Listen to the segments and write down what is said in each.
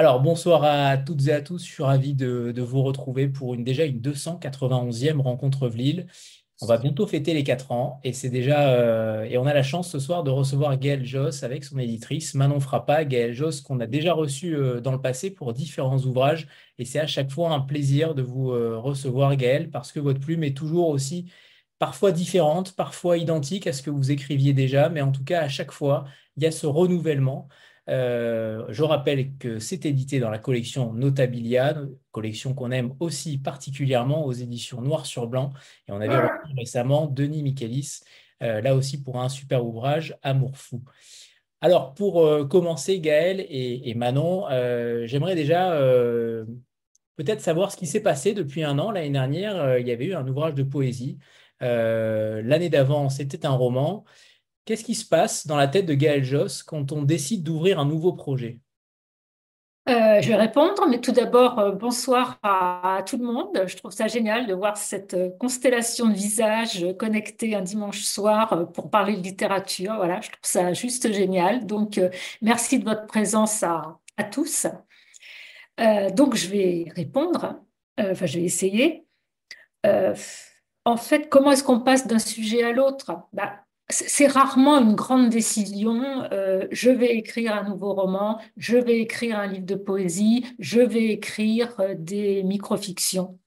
Alors, bonsoir à toutes et à tous. Je suis ravi de, vous retrouver pour une, déjà une 291e rencontre Vlille. On va bientôt fêter les 4 ans et c'est déjà euh, et on a la chance ce soir de recevoir Gaëlle Joss avec son éditrice Manon Frappa. Gaëlle Joss qu'on a déjà reçu euh, dans le passé pour différents ouvrages et c'est à chaque fois un plaisir de vous euh, recevoir Gaëlle parce que votre plume est toujours aussi parfois différente, parfois identique à ce que vous écriviez déjà, mais en tout cas à chaque fois il y a ce renouvellement. Euh, je rappelle que c'est édité dans la collection Notabilia, collection qu'on aime aussi particulièrement aux éditions Noir sur Blanc. Et on avait récemment Denis Michaelis, euh, là aussi pour un super ouvrage, Amour fou. Alors, pour euh, commencer, Gaël et, Manon, j'aimerais déjà peut-être savoir ce qui s'est passé depuis un an. L'année dernière, il y avait eu un ouvrage de poésie. L'année d'avant, c'était un roman. Qu'est-ce qui se passe dans la tête de Gaël Joss quand on décide d'ouvrir un nouveau projet? Euh, je vais répondre, mais tout d'abord, euh, bonsoir à, tout le monde. Je trouve ça génial de voir cette euh, constellation de visages connectés un dimanche soir pour parler de littérature. Voilà, je trouve ça juste génial. Donc, merci de votre présence à, tous. donc, je vais répondre. Enfin, je vais essayer. en fait, comment est-ce qu'on passe d'un sujet à l'autre? Bah, c'est rarement une grande décision. Euh, je vais écrire un nouveau roman, je vais écrire un livre de poésie, je vais écrire euh, des microfictions.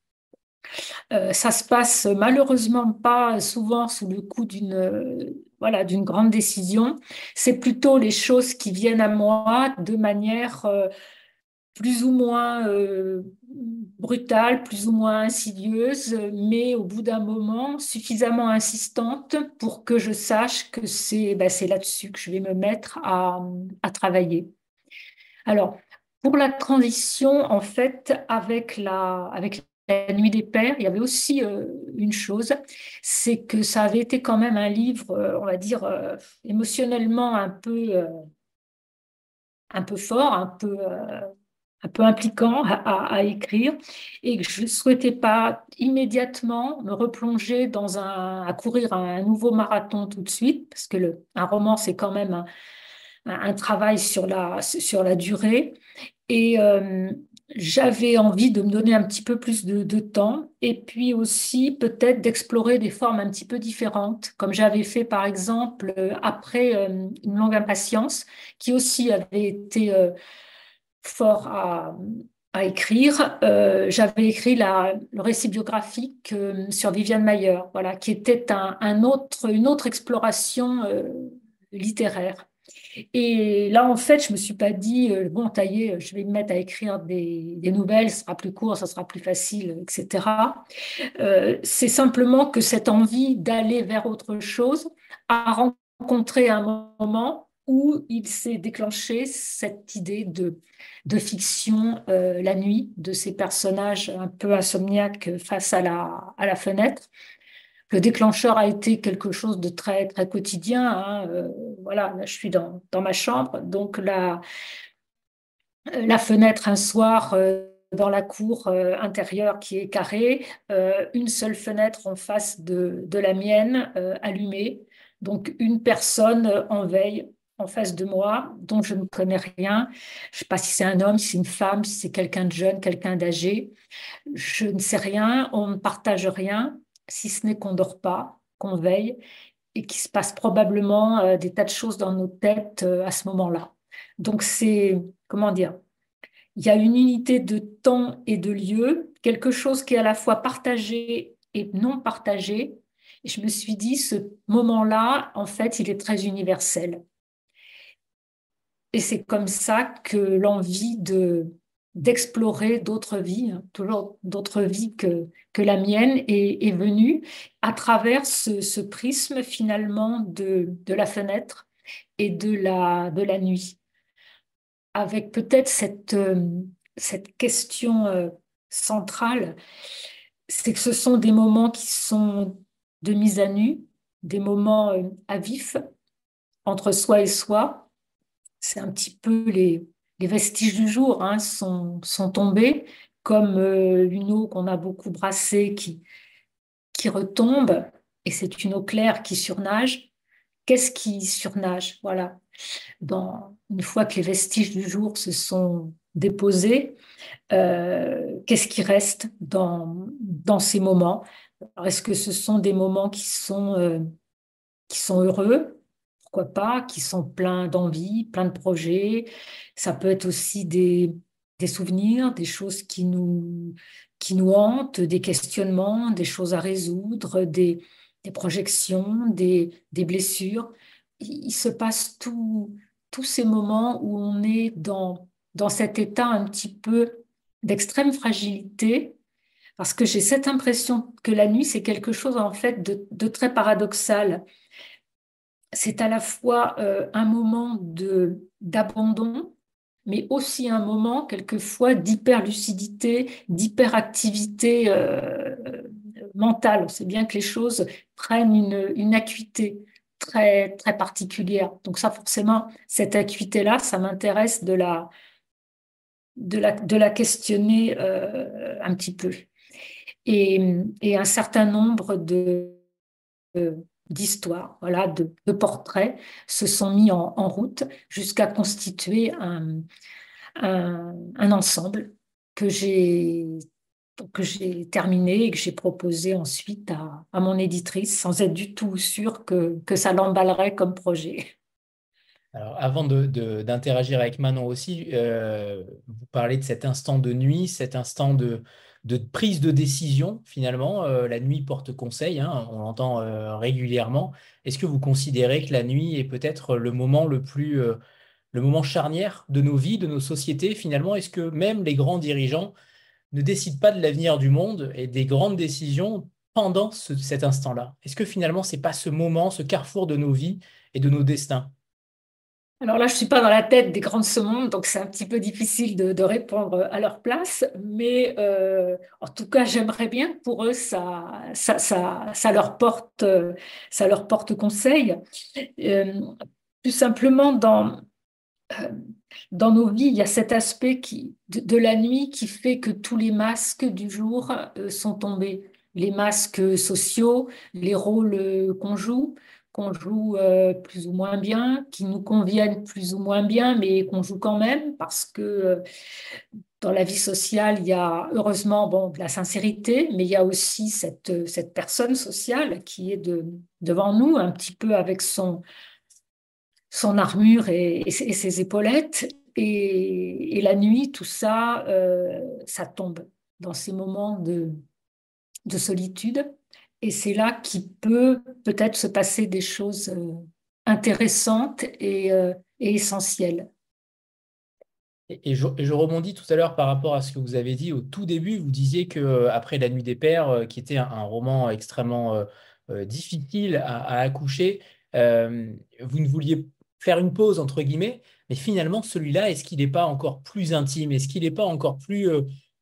Euh, ça se passe malheureusement pas souvent sous le coup d'une voilà d'une grande décision. C'est plutôt les choses qui viennent à moi de manière plus ou moins euh, brutale, plus ou moins insidieuse, mais au bout d'un moment suffisamment insistante pour que je sache que c'est bah, là-dessus que je vais me mettre à, à, travailler. Alors, pour la transition, en fait, avec la, avec la Nuit des Pères, il y avait aussi euh, une chose, c'est que ça avait été quand même un livre, euh, on va dire, émotionnellement un peu, un peu fort, un peu un peu impliquant à, écrire et que je ne souhaitais pas immédiatement me replonger dans un, à courir un, nouveau marathon tout de suite, parce que le, un roman, c'est quand même un, travail sur la, sur la durée. Et euh, j'avais envie de me donner un petit peu plus de, temps et puis aussi peut-être d'explorer des formes un petit peu différentes, comme j'avais fait par exemple après euh, Une longue impatience, qui aussi avait été... Euh, fort à, écrire. Euh, j'avais écrit la, le récit biographique euh, sur Viviane Mayer, voilà, qui était un, autre, une autre exploration euh, littéraire. Et là, en fait, je me suis pas dit, bon, taillé, je vais me mettre à écrire des, des, nouvelles, ce sera plus court, ça sera plus facile, etc. C'est simplement que cette envie d'aller vers autre chose a rencontré un moment où il s'est déclenché cette idée de, fiction euh, la nuit, de ces personnages un peu insomniaques face à la, fenêtre. Le déclencheur a été quelque chose de très, très quotidien. Hein, euh, voilà, je suis dans, ma chambre, donc la, la fenêtre un soir euh, dans la cour intérieure qui est carrée, une seule fenêtre en face de la mienne allumée, donc une personne en veille en face de moi dont je ne connais rien. Je ne sais pas si c'est un homme, si c'est une femme, si c'est quelqu'un de jeune, quelqu'un d'âgé. Je ne sais rien, on ne partage rien, si ce n'est qu'on dort pas, qu'on veille et qu'il se passe probablement euh, des tas de choses dans nos têtes euh, à ce moment-là. Donc c'est, comment dire, il y a une unité de temps et de lieu, quelque chose qui est à la fois partagé et non partagé. Et je me suis dit, ce moment-là, en fait, il est très universel. Et c'est comme ça que l'envie de d'explorer d'autres vies, hein, toujours d'autres vies que, que la mienne, est, est venue à travers ce, prisme finalement de, de la fenêtre et de la, de la nuit. Avec peut-être cette, euh, cette question euh, centrale, c'est que ce sont des moments qui sont de mise à nu, des moments euh, à vif entre soi et soi, c'est un petit peu les, vestiges du jour hein, sont, tombés, comme euh, une eau qu'on a beaucoup brassée qui, retombe, et c'est une eau claire qui surnage. Qu'est-ce qui surnage? Voilà. une fois que les vestiges du jour se sont déposés, qu'est-ce qui reste dans, dans ces moments? Est-ce que ce sont des moments qui sont, qui sont heureux? Pourquoi pas, qui sont pleins d'envie, pleins de projets. Ça peut être aussi des, des souvenirs, des choses qui nous, qui nous hantent, des questionnements, des choses à résoudre, des, des projections, des, des, blessures. Il, se passe tous ces moments où on est dans, dans cet état un petit peu d'extrême fragilité, parce que j'ai cette impression que la nuit, c'est quelque chose en fait de très paradoxal c'est à la fois euh, un moment d'abandon, mais aussi un moment quelquefois d'hyperlucidité, d'hyperactivité euh, mentale. C'est bien que les choses prennent une, acuité très, très particulière. Donc ça, forcément, cette acuité-là, ça m'intéresse de la, de, la, de la questionner euh, un petit peu. Et, un certain nombre de d'histoires, voilà, de, portraits se sont mis en, route jusqu'à constituer un, ensemble que j'ai que j'ai terminé et que j'ai proposé ensuite à, à, mon éditrice sans être du tout sûr que, que ça l'emballerait comme projet. Alors, avant d'interagir de, avec Manon aussi, euh, vous parlez de cet instant de nuit, cet instant de, de prise de décision, finalement. Euh, la nuit porte conseil, hein, on l'entend euh, régulièrement. Est-ce que vous considérez que la nuit est peut-être le moment le plus, euh, le moment charnière de nos vies, de nos sociétés, finalement? Est-ce que même les grands dirigeants ne décident pas de l'avenir du monde et des grandes décisions pendant cet instant-là? Est-ce que finalement, ce n'est pas ce moment, ce carrefour de nos vies et de nos destins? Alors là, je ne suis pas dans la tête des grands de donc c'est un petit peu difficile de, répondre à leur place, mais euh, en tout cas, j'aimerais bien que pour eux, ça, ça, leur, porte, conseil. Euh, plus simplement, dans, euh, dans nos vies, il y a cet aspect de, la nuit qui fait que tous les masques du jour sont tombés. Les masques sociaux, les rôles qu'on joue, qu'on joue euh, plus ou moins bien, qui nous conviennent plus ou moins bien, mais qu'on joue quand même, parce que euh, dans la vie sociale, il y a heureusement bon, de la sincérité, mais il y a aussi cette, cette personne sociale qui est de, devant nous, un petit peu avec son, son armure et, ses épaulettes. Et, la nuit, tout ça, euh, ça tombe dans ces moments de, de solitude. Et c'est là qu'il peut peut-être se passer des choses euh, intéressantes euh, et, essentielles. Et je, rebondis tout à l'heure par rapport à ce que vous avez dit au tout début. Vous disiez que euh, après La Nuit des Pères, qui était un, roman extrêmement difficile à, accoucher, vous ne vouliez faire une pause entre guillemets. Mais finalement, celui-là, est-ce qu'il n'est pas encore plus intime? Est-ce qu'il n'est pas encore plus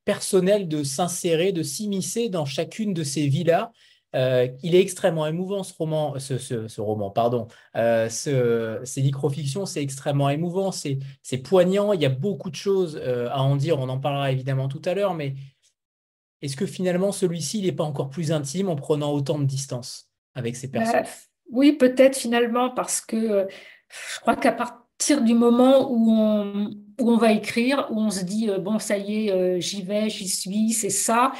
personnel de s'insérer, de s'immiscer dans chacune de ces vies-là euh, il est extrêmement émouvant ce roman, ce, roman, pardon. Euh, ces microfictions, c'est extrêmement émouvant, c'est poignant. Il y a beaucoup de choses euh, à en dire. On en parlera évidemment tout à l'heure, mais est-ce que finalement celui-ci, il n'est pas encore plus intime en prenant autant de distance avec ces personnes Oui, peut-être finalement, parce que je crois qu'à partir du moment où on, où on va écrire, où on se dit bon, ça y est, j'y vais, j'y suis, c'est ça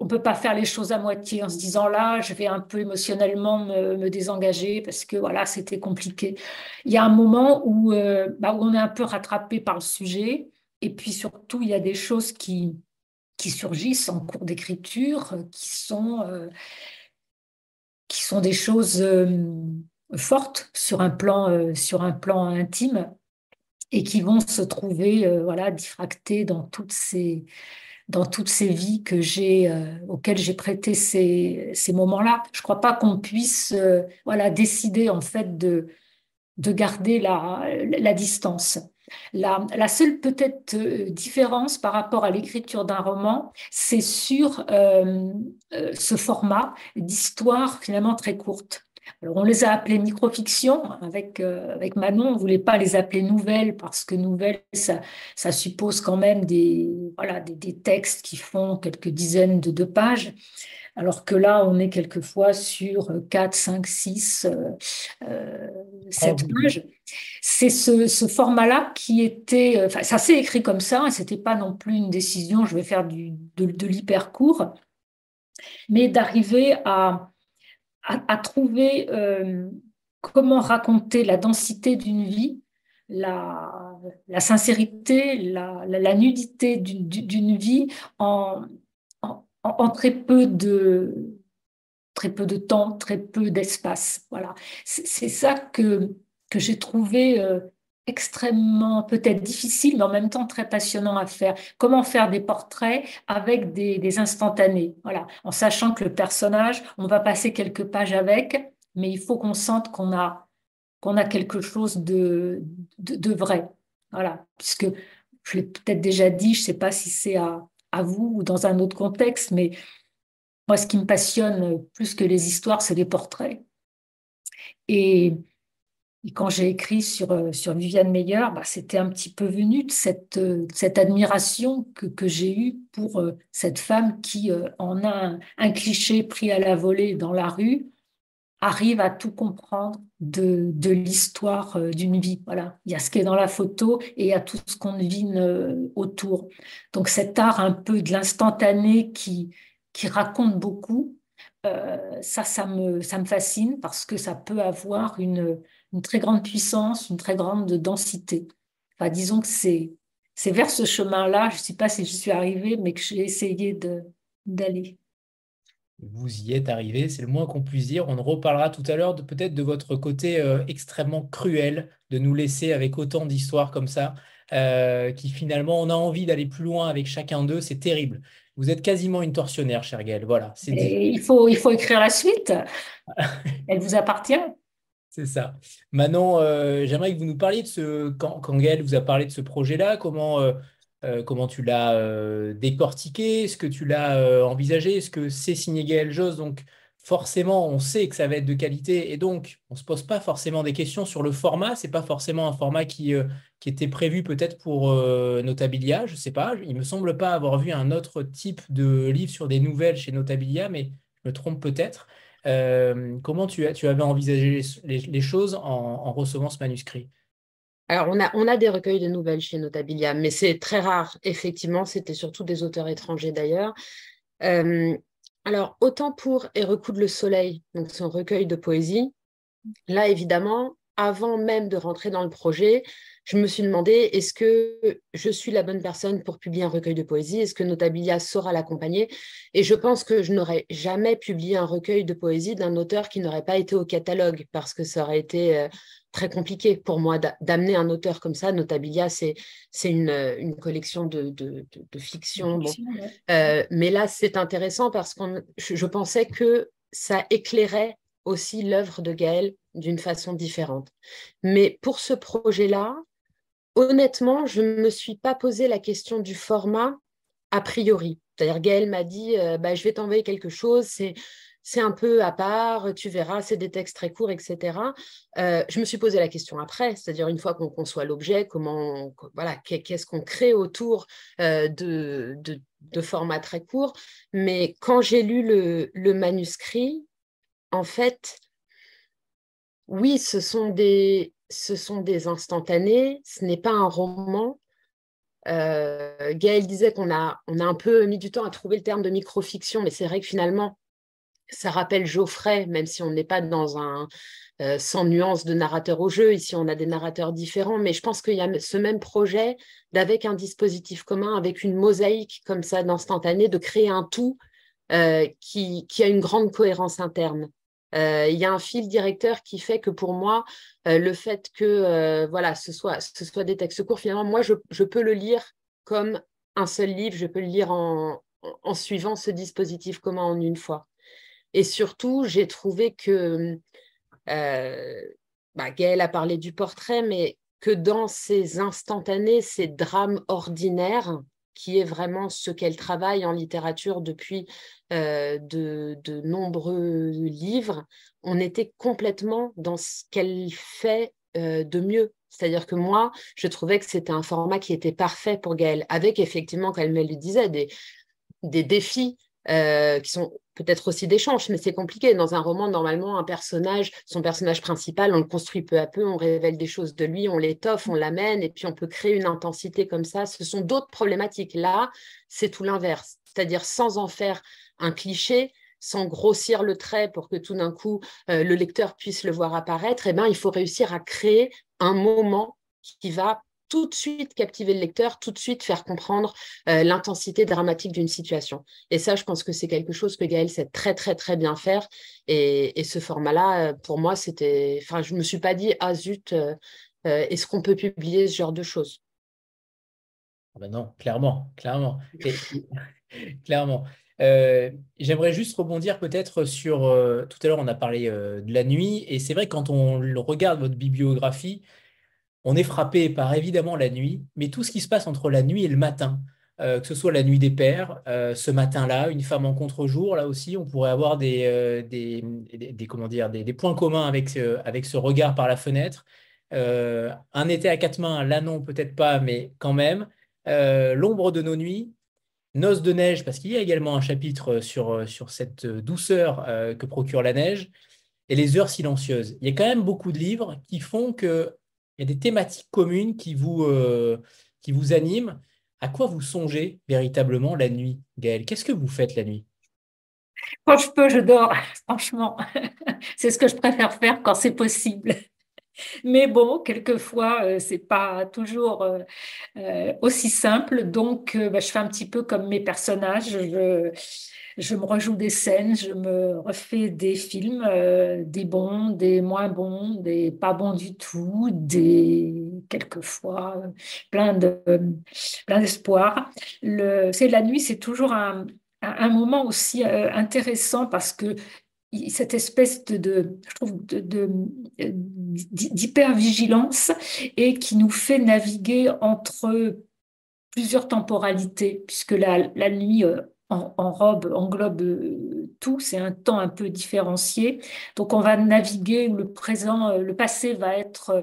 on ne peut pas faire les choses à moitié en se disant là, je vais un peu émotionnellement me, désengager parce que voilà, c'était compliqué. Il y a un moment euh, bah, où, on est un peu rattrapé par le sujet et puis surtout, il y a des choses qui, qui surgissent en cours d'écriture qui sont, euh, qui sont des choses euh, fortes sur un, plan, sur un plan intime et qui vont se trouver voilà, diffractées dans toutes ces dans toutes ces vies que j'ai, euh, auxquelles j'ai prêté ces, ces moments-là. Je ne crois pas qu'on puisse euh, voilà, décider en fait de, de garder la, la distance. La, la seule peut-être euh, différence par rapport à l'écriture d'un roman, c'est sur ce format d'histoire finalement très courte. Alors, on les a appelées microfictions. Avec, euh, avec Manon, on ne voulait pas les appeler nouvelles parce que nouvelles, ça, ça suppose quand même des, voilà, des, textes qui font quelques dizaines de, de, pages. Alors que là, on est quelquefois sur 4, 5, 6, 7 pages. C'est ce, ce format-là qui était. Euh, enfin, ça s'est écrit comme ça, et ce n'était pas non plus une décision, je vais faire du, de, de l'hyper court, mais d'arriver à à, trouver euh, comment raconter la densité d'une vie, la, sincérité, la, nudité d'une vie en, en, très peu de très peu de temps, très peu d'espace. Voilà, c'est ça que que j'ai trouvé euh, extrêmement peut-être difficile, mais en même temps très passionnant à faire. Comment faire des portraits avec des, instantanés, voilà, en sachant que le personnage, on va passer quelques pages avec, mais il faut qu'on sente qu'on a a quelque chose de, de, vrai, voilà, puisque je l'ai peut-être déjà dit, je ne sais pas si c'est à, à vous ou dans un autre contexte, mais moi, ce qui me passionne plus que les histoires, c'est les portraits. Et et quand j'ai écrit sur, euh, sur Viviane Meyer, bah, c'était un petit peu venu de cette, euh, cette admiration que, que j'ai eue pour euh, cette femme qui, en a un, cliché pris à la volée dans la rue, arrive à tout comprendre de, de l'histoire d'une vie. Voilà, il y a ce qui est dans la photo et il y a tout ce qu'on devine autour. Donc cet art un peu de l'instantané qui, qui raconte beaucoup, ça, ça me, ça me fascine parce que ça peut avoir une une très grande puissance, une très grande densité. Enfin, disons que c'est, vers ce chemin-là, je ne sais pas si je suis arrivée, mais que j'ai essayé d'aller. Vous y êtes arrivé, c'est le moins qu'on puisse dire. On reparlera tout à l'heure de peut-être de votre côté euh, extrêmement cruel de nous laisser avec autant d'histoires comme ça, euh, qui finalement on a envie d'aller plus loin avec chacun d'eux. C'est terrible. Vous êtes quasiment une tortionnaire, cher Gaël. Voilà. C'est il faut il faut écrire la suite. Elle vous appartient. C'est ça. Manon, euh, j'aimerais que vous nous parliez de ce. Quand, Gaël vous a parlé de ce projet-là, comment, euh, euh, tu l'as décortiqué Est-ce que tu l'as envisagé Est-ce que c'est signé Gaël Josse Donc, forcément, on sait que ça va être de qualité et donc, on ne se pose pas forcément des questions sur le format. Ce n'est pas forcément un format qui, qui était prévu peut-être pour Notabilia. Je ne sais pas. Il ne me semble pas avoir vu un autre type de livre sur des nouvelles chez Notabilia, mais je me trompe peut-être. Euh, comment tu, avais envisagé les, choses en, recevant ce manuscrit? Alors, on a, on a des recueils de nouvelles chez Notabilia, mais c'est très rare. Effectivement, c'était surtout des auteurs étrangers d'ailleurs. Euh, alors, autant pour Et recoudre le soleil, donc son recueil de poésie, là, évidemment, avant même de rentrer dans le projet, je me suis demandé est-ce que je suis la bonne personne pour publier un recueil de poésie? Est-ce que Notabilia saura l'accompagner? Et je pense que je n'aurais jamais publié un recueil de poésie d'un auteur qui n'aurait pas été au catalogue parce que ça aurait été euh, très compliqué pour moi d'amener un auteur comme ça. Notabilia, c'est une, une collection de, de, de, fiction. Euh, mais là, c'est intéressant parce que je, je pensais que ça éclairait aussi l'œuvre de Gaël d'une façon différente. Mais pour ce projet-là, honnêtement, je ne me suis pas posé la question du format a priori. C'est-à-dire, Gaël m'a dit, euh, bah, je vais t'envoyer quelque chose, c'est, c'est un peu à part, tu verras, c'est des textes très courts, etc. Euh, je me suis posé la question après, c'est-à-dire une fois qu'on conçoit l'objet, comment, voilà, qu'est-ce qu'on crée autour euh, de, de, formats très courts. Mais quand j'ai lu le, le manuscrit, en fait, oui, ce sont des, ce sont des instantanés, ce n'est pas un roman. Euh, Gaël disait qu'on a, un peu mis du temps à trouver le terme de microfiction, mais c'est vrai que finalement, ça rappelle Geoffrey, même si on n'est pas dans un euh, sans nuance de narrateur au jeu. Ici, on a des narrateurs différents, mais je pense qu'il y a ce même projet d'avec un dispositif commun, avec une mosaïque comme ça d'instantané, de créer un tout euh, qui a une grande cohérence interne. Euh, il y a un fil directeur qui fait que pour moi, euh, le fait que euh, voilà, ce soit, ce soit des textes courts, finalement, moi, je, je, peux le lire comme un seul livre, je peux le lire en, en suivant ce dispositif commun en une fois. Et surtout, j'ai trouvé que bah, Gaëlle a parlé du portrait, mais que dans ces instantanés, ces drames ordinaires, qui est vraiment ce qu'elle travaille en littérature depuis euh, de, nombreux livres, on était complètement dans ce qu'elle fait euh, de mieux. C'est-à-dire que moi, je trouvais que c'était un format qui était parfait pour Gaëlle, avec effectivement, comme elle le disait, des, défis euh, qui sont peut-être aussi d'échanges, mais c'est compliqué. Dans un roman, normalement, un personnage, son personnage principal, on le construit peu à peu, on révèle des choses de lui, on l'étoffe, on l'amène, et puis on peut créer une intensité comme ça. Ce sont d'autres problématiques. Là, c'est tout l'inverse, c'est-à-dire sans en faire un cliché, sans grossir le trait pour que tout d'un coup euh, le lecteur puisse le voir apparaître, eh ben, il faut réussir à créer un moment qui va tout de suite captiver le lecteur, tout de suite faire comprendre euh, l'intensité dramatique d'une situation. Et ça, je pense que c'est quelque chose que Gaël sait très, très, très bien faire. Et, ce format-là, euh, pour moi, c'était. Enfin, je ne me suis pas dit, ah zut, euh, est-ce qu'on peut publier ce genre de choses? Ah ben Non, clairement, clairement. clairement. J'aimerais juste rebondir peut-être sur. tout à l'heure, on a parlé de la nuit. Et c'est vrai, quand on regarde votre bibliographie, on est frappé par évidemment la nuit, mais tout ce qui se passe entre la nuit et le matin, euh, que ce soit la nuit des pères, euh, ce matin-là, une femme en contre-jour, là aussi, on pourrait avoir des, euh, points communs avec, avec ce regard par la fenêtre. un été à quatre mains, là non, peut-être pas, mais quand même. L'ombre de nos nuits, Noces de neige, parce qu'il y a également un chapitre sur, sur cette douceur que procure la neige, et les heures silencieuses. Il y a quand même beaucoup de livres qui font que il y a des thématiques communes qui vous, euh, qui vous animent. À quoi vous songez véritablement la nuit, Gaëlle? Qu'est-ce que vous faites la nuit? Quand je peux, je dors, franchement. c'est ce que je préfère faire quand c'est possible. Mais bon, quelquefois, euh, c'est pas toujours euh, aussi simple. Donc, bah, je fais un petit peu comme mes personnages. Je, je me rejoue des scènes, je me refais des films, euh, des bons, des moins bons, des pas bons du tout, des quelquefois plein de plein d'espoir. Le, c'est la nuit, c'est toujours un, un, moment aussi euh, intéressant parce que cette espèce de, je trouve, de, de, d'hypervigilance et qui nous fait naviguer entre plusieurs temporalités, puisque la, la nuit euh, en, robe englobe euh, tout, c'est un temps un peu différencié. Donc on va naviguer où le présent, euh, le passé va être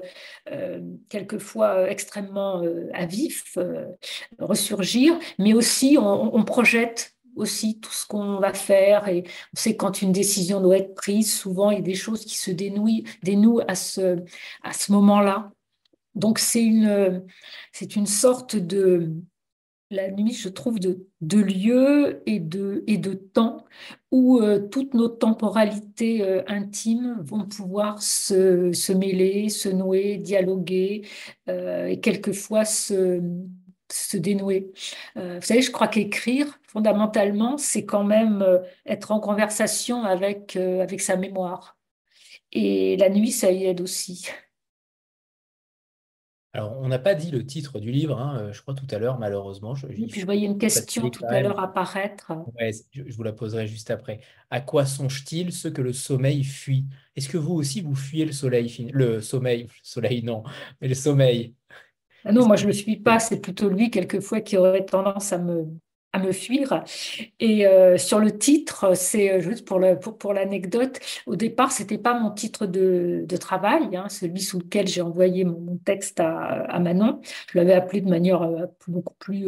euh, quelquefois extrêmement à vif, ressurgir, mais aussi on, projette aussi tout ce qu'on va faire et on sait quand une décision doit être prise, souvent il y a des choses qui se dénouent, dénouent à ce, à ce moment-là. Donc c'est une, c'est une sorte de, la nuit, je trouve, de, de lieu et de, temps où euh, toutes nos temporalités euh, intimes vont pouvoir se, mêler, se nouer, dialoguer euh, et quelquefois se, se dénouer. vous savez, je crois qu'écrire, fondamentalement, c'est quand même être en conversation avec, avec sa mémoire. Et la nuit, ça y aide aussi. Alors, on n'a pas dit le titre du livre, hein, euh, je crois tout à l'heure, malheureusement. Je, puis je voyais une question tout à l'heure apparaître. Ouais, je, vous la poserai juste après. À quoi songe-t-il ce que le sommeil fuit? Est-ce que vous aussi, vous fuyez le soleil Le sommeil, le soleil, non, mais le sommeil? Ah non, moi je ne le suis pas, c'est plutôt lui, quelquefois, qui aurait tendance à me, à me fuir. Et euh, sur le titre, c'est euh, juste pour, le, pour, pour l'anecdote, au départ, c'était pas mon titre de, de travail, hein, celui sous lequel j'ai envoyé mon, texte à, à, Manon. Je l'avais appelé de manière euh, beaucoup plus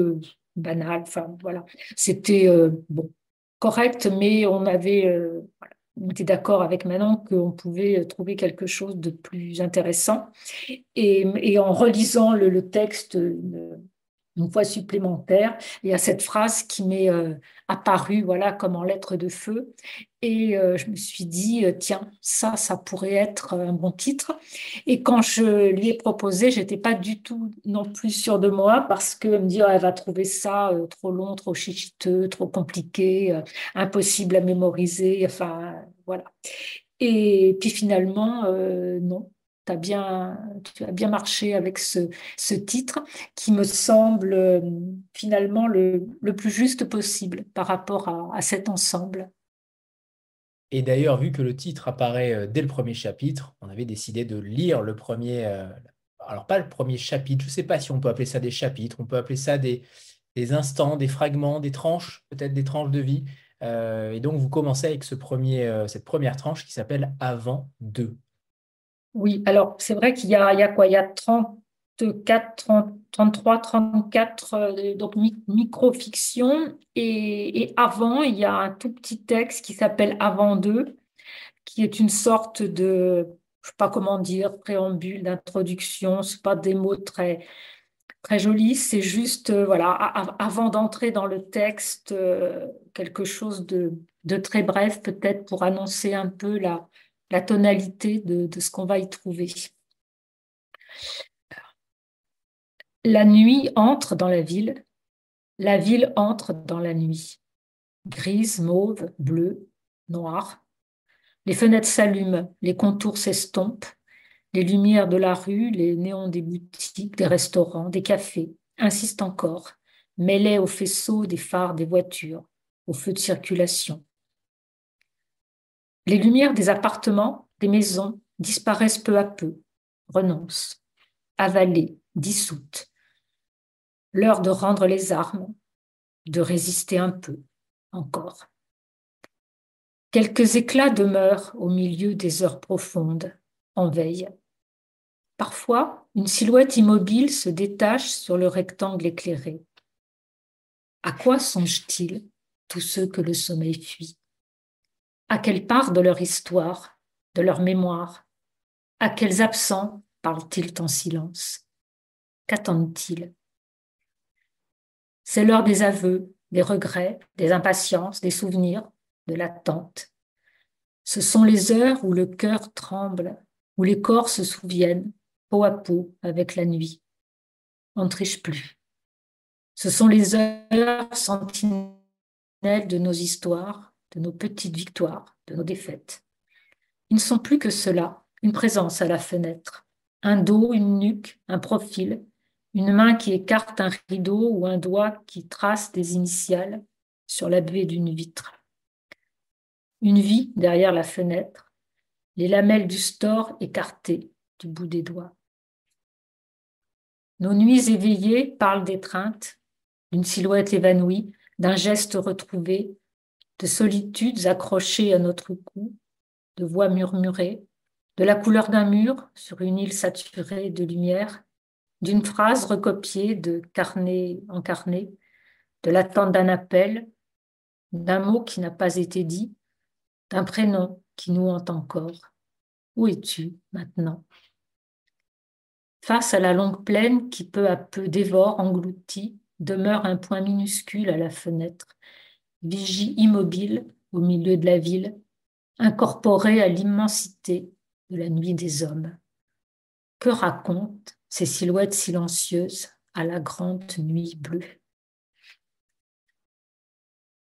banale. Enfin, voilà. C'était bon, correct, mais on avait. Voilà, on était d'accord avec Manon qu'on pouvait trouver quelque chose de plus intéressant. Et, en relisant le, texte, fois supplémentaire. Il y a cette phrase qui m'est euh, apparue voilà, comme en lettres de feu. Et euh, je me suis dit, euh, tiens, ça, ça pourrait être un bon titre. Et quand je lui ai proposé, j'étais pas du tout non plus sûre de moi parce que me dire, elle va trouver ça trop long, trop chichiteux, trop compliqué, impossible à mémoriser. Enfin, voilà. Et puis finalement, non, bien, tu as bien marché avec ce, ce titre qui me semble euh, finalement le, le, plus juste possible par rapport à, à cet ensemble. Et d'ailleurs, vu que le titre apparaît euh, dès le premier chapitre, on avait décidé de lire le premier, euh, alors pas le premier chapitre, je ne sais pas si on peut appeler ça des chapitres, on peut appeler ça des, des instants, des fragments, des tranches, peut-être des tranches de vie. et donc, vous commencez avec ce premier, cette première tranche qui s'appelle Avant 2. Oui, alors c'est vrai qu'il y y a quoi? Il y a 34, 30, 33, 34 donc micro-fiction. Et, et, avant, il y a un tout petit texte qui s'appelle Avant 2, qui est une sorte de, je sais pas comment dire, préambule, d'introduction. Ce pas des mots très, très jolis, c'est juste, euh, voilà, avant d'entrer dans le texte, euh, quelque chose de très bref, peut-être pour annoncer un peu la, la tonalité de, ce qu'on va y trouver. La nuit entre dans la ville, la ville entre dans la nuit. Grise, mauve, bleu, noir. Les fenêtres s'allument, les contours s'estompent, les lumières de la rue, les néons des boutiques, des restaurants, des cafés insistent encore, mêlés aux faisceaux des phares des voitures, aux feux de circulation. Les lumières des appartements, des maisons disparaissent peu à peu, renoncent, avalées, dissoutes. L'heure de rendre les armes, de résister un peu, encore. Quelques éclats demeurent au milieu des heures profondes, en veille. Parfois, une silhouette immobile se détache sur le rectangle éclairé. À quoi songent-ils, tous ceux que le sommeil fuit? À quelle part de leur histoire, de leur mémoire À quels absents parlent-ils en silence? Qu'attendent-ils? C'est l'heure des aveux, des regrets, des impatiences, des souvenirs, de l'attente. Ce sont les heures où le cœur tremble, où les corps se souviennent, peau à peau avec la nuit. On ne triche plus. Ce sont les heures sentinelles de nos histoires, de nos petites victoires, de nos défaites. Ils ne sont plus que cela, une présence à la fenêtre, un dos, une nuque, un profil, une main qui écarte un rideau ou un doigt qui trace des initiales sur la buée d'une vitre. Une vie derrière la fenêtre, les lamelles du store écartées du bout des doigts. Nos nuits éveillées parlent d'étreinte, d'une silhouette évanouie, d'un geste retrouvé, de solitudes accrochées à notre cou, de voix murmurées, de la couleur d'un mur sur une île saturée de lumière, d'une phrase recopiée de carnet en carnet, de l'attente d'un appel, d'un mot qui n'a pas été dit, d'un prénom qui nous hante encore. Où es-tu maintenant? Face à la longue plaine qui peu à peu dévore, engloutit, demeure un point minuscule à la fenêtre, vigie immobile au milieu de la ville, incorporé à l'immensité de la nuit des hommes. Que racontent ces silhouettes silencieuses à la grande nuit bleue?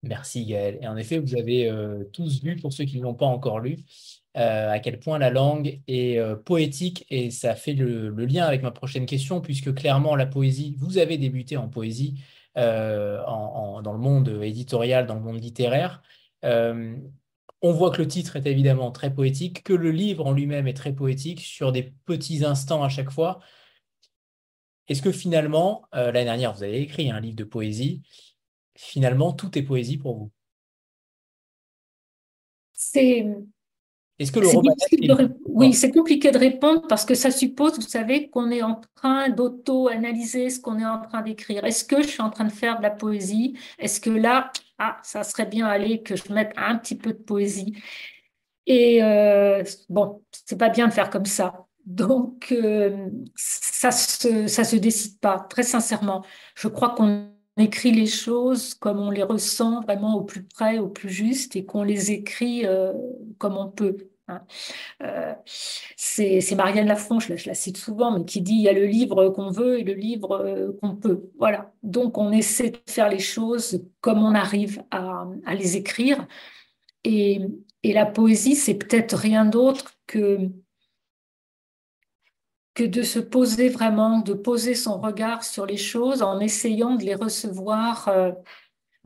Merci Gaël. Et en effet, vous avez euh, tous vu, pour ceux qui ne l'ont pas encore lu, euh, à quel point la langue est euh, poétique et ça fait le, lien avec ma prochaine question puisque clairement la poésie, vous avez débuté en poésie euh, dans le monde éditorial, dans le monde littéraire. on voit que le titre est évidemment très poétique, que le livre en lui-même est très poétique sur des petits instants à chaque fois. Est-ce que finalement, l'année dernière, vous avez écrit un livre de poésie, finalement, tout est poésie pour vous? C'est est-ce que le Oui, c'est compliqué de répondre parce que ça suppose, vous savez, qu'on est en train d'auto-analyser ce qu'on est en train d'écrire. Est-ce que je suis en train de faire de la poésie? Est-ce que là, ah, ça serait bien aller que je mette un petit peu de poésie? Et euh, bon, c'est pas bien de faire comme ça. Donc, euh, ça se, ça se décide pas, très sincèrement. Je crois qu'on écrit les choses comme on les ressent vraiment au plus près, au plus juste, et qu'on les écrit euh, comme on peut. Hein. Euh, c'est Marianne Lafont, je la, cite souvent, mais qui dit il y a le livre qu'on veut et le livre euh, qu'on peut. Voilà. Donc on essaie de faire les choses comme on arrive à, à les écrire. Et, et la poésie, c'est peut-être rien d'autre que que de se poser vraiment, de poser son regard sur les choses en essayant de les recevoir euh,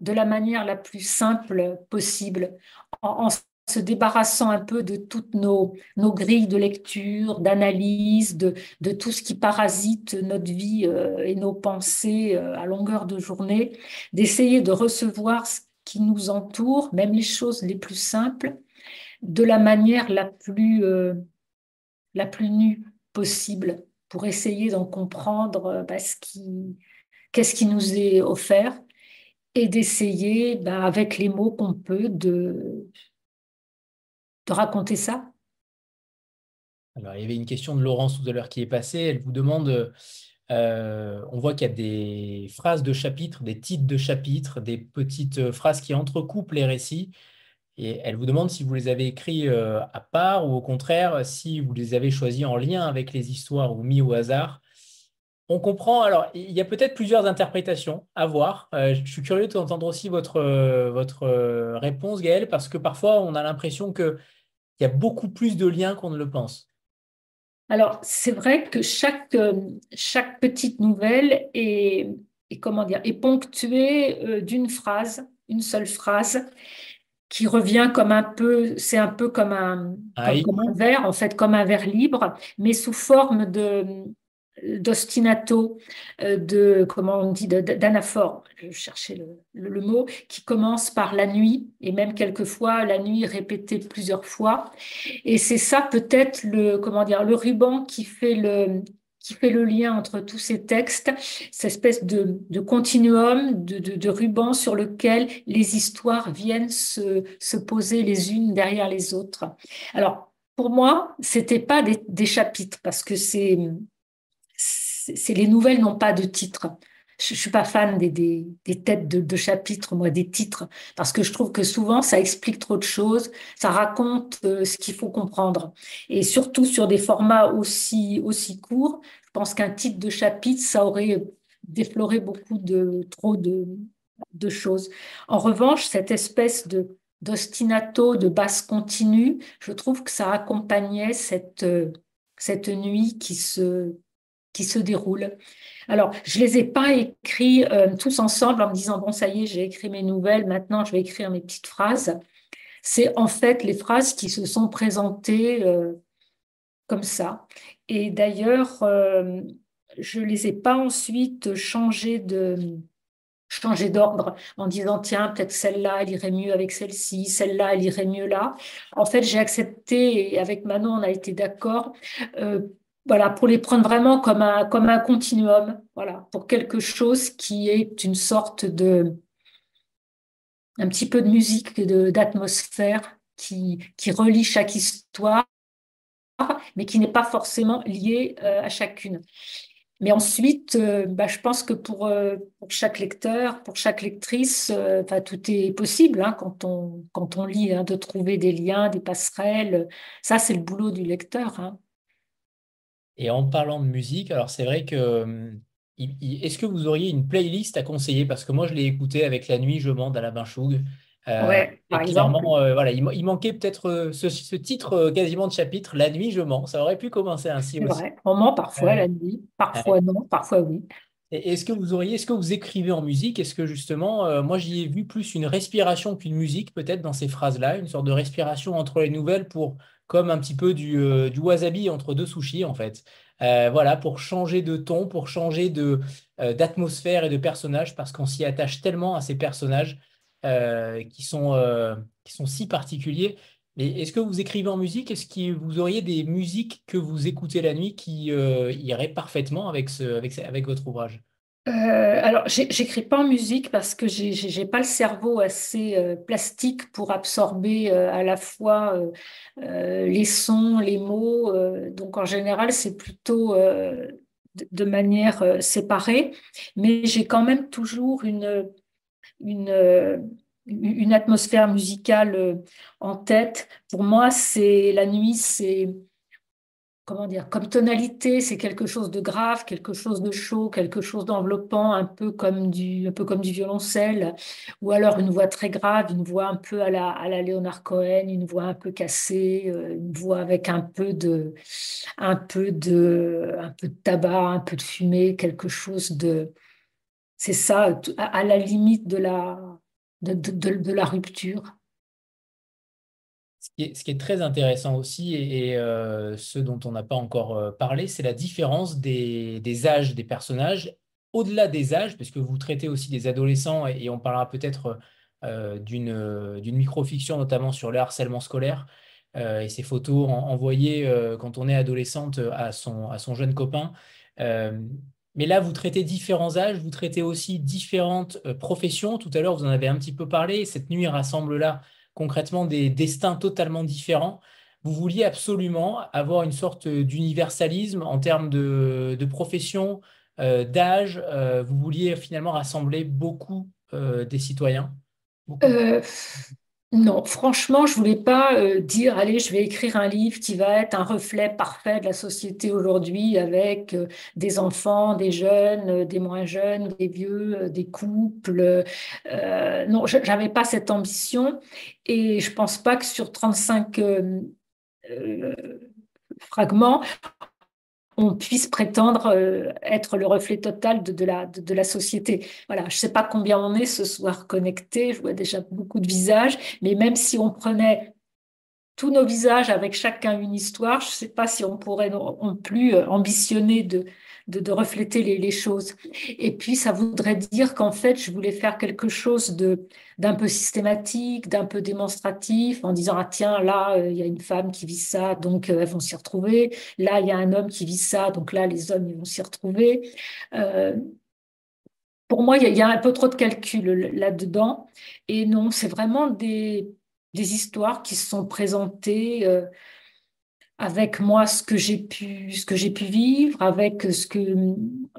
de la manière la plus simple possible, en, se débarrassant un peu de toutes nos, grilles de lecture, d'analyse, de, tout ce qui parasite notre vie euh, et nos pensées euh, à longueur de journée, d'essayer de recevoir ce qui nous entoure, même les choses les plus simples, de la manière la plus, la plus nue possible pour essayer d'en comprendre bah, ce qui, qu'est-ce qui nous est offert et d'essayer, bah, avec les mots qu'on peut, de, de raconter ça. Alors, il y avait une question de Laurence tout à l'heure qui est passée. Elle vous demande, euh, on voit qu'il y a des phrases de chapitres, des titres de chapitres, des petites phrases qui entrecoupent les récits. Et elle vous demande si vous les avez écrits euh, à part ou au contraire, si vous les avez choisis en lien avec les histoires ou mis au hasard. On comprend, alors il y a peut-être plusieurs interprétations à voir. Euh, je suis curieux d'entendre aussi votre, euh, votre réponse, Gaëlle, parce que parfois on a l'impression qu'il y a beaucoup plus de liens qu'on ne le pense. Alors c'est vrai que chaque, chaque petite nouvelle est, comment dire, est ponctuée d'une phrase, une seule phrase qui revient comme un peu, c'est un peu comme un, comme un verre, en fait, comme un verre libre, mais sous forme de, d'ostinato, euh, de, comment on dit, d'anaphore, je cherchais le, le, mot, qui commence par la nuit, et même quelqueusfois la nuit répétée plusieurs fois. Et c'est ça peut-être le, comment dire, le ruban qui fait le, qui fait le lien entre tous ces textes, cette espèce de, de continuum, de, de, ruban sur lequel les histoires viennent se, se poser les unes derrière les autres. Alors, pour moi, c'était pas des, des chapitres parce que c'est c'est les nouvelles n'ont pas de titre. Je, suis pas fan des, des, têtes de, chapitres, moi, des titres, parce que je trouve que souvent ça explique trop de choses, ça raconte euh, ce qu'il faut comprendre. Et surtout sur des formats aussi, aussi courts, je pense qu'un titre de chapitre, ça aurait défloré beaucoup de trop de, de choses. En revanche, cette espèce de d'ostinato, de basse continue, je trouve que ça accompagnait cette, euh, cette nuit qui se qui se déroulent. Alors, je les ai pas écrits euh, tous ensemble en me disant, bon, ça y est, j'ai écrit mes nouvelles, maintenant je vais écrire mes petites phrases. C'est en fait les phrases qui se sont présentées euh, comme ça. Et d'ailleurs, euh, je les ai pas ensuite changées de changer d'ordre en disant tiens peut-être celle-là elle irait mieux avec celle-ci celle-là elle irait mieux là en fait j'ai accepté et avec Manon on a été d'accord voilà, pour les prendre vraiment comme un, comme un continuum, voilà, pour quelque chose qui est une sorte de, un petit peu de musique, d'atmosphère qui, qui relie chaque histoire, mais qui n'est pas forcément liée euh, à chacune. Mais ensuite, euh, bah, je pense que pour, euh, pour, chaque lecteur, pour chaque lectrice, tout est possible hein, quand, on, quand on lit, hein, de trouver des liens, des passerelles. Ça, c'est le boulot du lecteur. Hein. Et en parlant de musique, alors c'est vrai que hum, est-ce que vous auriez une playlist à conseiller? Parce que moi, je l'ai écouté avec La Nuit, je mande à la Binchoug. Euh, ouais, par exemple. Euh, voilà, il, manquait peut-être euh, ce, titre quasiment de chapitre, La nuit, je mens. Ça aurait pu commencer ainsi aussi. Vrai. On ment parfois la nuit, parfois non, parfois oui. Est-ce que vous auriez, est-ce que vous écrivez en musique? Est-ce que justement, moi j'y ai vu plus une respiration qu'une musique peut-être dans ces phrases-là, une sorte de respiration entre les nouvelles pour comme un petit peu du, euh, du wasabi entre deux sushis, en fait. Euh, voilà, pour changer de ton, pour changer euh, d'atmosphère et de personnage, parce qu'on s'y attache tellement à ces personnages qui, sont, qui sont si particuliers. Mais est-ce que vous écrivez en musique? Est-ce que vous auriez des musiques que vous écoutez la nuit qui iraient parfaitement avec, ce, avec, avec votre ouvrage? Euh, alors, j'écris pas en musique parce que j'ai pas le cerveau assez euh, plastique pour absorber euh, à la fois les sons, les mots. donc, en général, c'est plutôt de, manière séparée, mais j'ai quand même toujours une, une, une atmosphère musicale en tête. Pour moi, c'est la nuit, c'est comment dire, comme tonalité, c'est quelque chose de grave, quelque chose de chaud, quelque chose d'enveloppant, un peu comme du, un peu comme du violoncelle, ou alors une voix très grave, une voix un peu à la, à la Cohen, une voix un peu cassée, euh, une voix avec un peu de, un peu de, un peu de tabac, un peu de fumée, quelque chose de, c'est ça, à, la limite de la, de, de, de la rupture. Ce qui est très intéressant aussi, et, euh, ce dont on n'a pas encore euh, parlé, c'est la différence des, âges des personnages, au-delà des âges, puisque vous traitez aussi des adolescents, et, on parlera peut-être euh, d'une d'une microfiction, notamment sur le harcèlement scolaire, et ces photos envoyées quand on est adolescente à son, à son jeune copain. mais là, vous traitez différents âges, vous traitez aussi différentes professions. Tout à l'heure, vous en avez un petit peu parlé. Cette nuit rassemble là concrètement des destins totalement différents. Vous vouliez absolument avoir une sorte d'universalisme en termes de, profession, euh, d'âge. Euh, vous vouliez finalement rassembler beaucoup euh, des citoyens. Non, franchement, je voulais pas euh, dire, allez, je vais écrire un livre qui va être un reflet parfait de la société aujourd'hui avec euh, des enfants, des jeunes, euh, des moins jeunes, des vieux, des couples. non, j'avais pas cette ambition et je pense pas que sur 35 fragments, on puisse prétendre euh, être le reflet total de, la, de, la, société. Voilà, je ne sais pas combien on est ce soir connectés, je vois déjà beaucoup de visages, mais même si on prenait tous nos visages avec chacun une histoire, je ne sais pas si on pourrait non plus euh, ambitionner de, de, refléter les, choses. Et puis, ça voudrait dire qu'en fait, je voulais faire quelque chose de d'un peu systématique, d'un peu démonstratif, en disant, ah tiens, là, euh, il y a une femme qui vit ça, donc euh, elles vont s'y retrouver. Là, il y a un homme qui vit ça, donc là, les hommes, ils vont s'y retrouver. Euh, pour moi, il y, a un peu trop de calcul là-dedans. Et non, c'est vraiment des, des histoires qui se sont présentées avec moi ce que j'ai pu ce que j'ai pu vivre avec ce que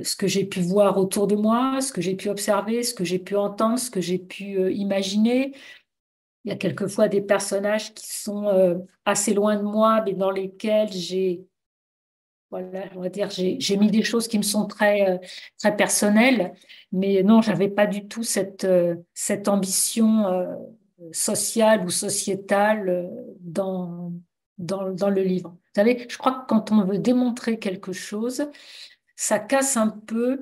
ce que j'ai pu voir autour de moi ce que j'ai pu observer ce que j'ai pu entendre ce que j'ai pu euh, imaginer. Il y a quelquefois des personnages qui sont euh, assez loin de moi mais dans lesquels j'ai voilà on va dire j'ai mis des choses qui me sont très euh, très personnelles. Mais non j'avais pas du tout cette cette ambition sociale ou sociétale dans dans, le livre. Vous savez, je crois que quand on veut démontrer quelque chose, ça casse un peu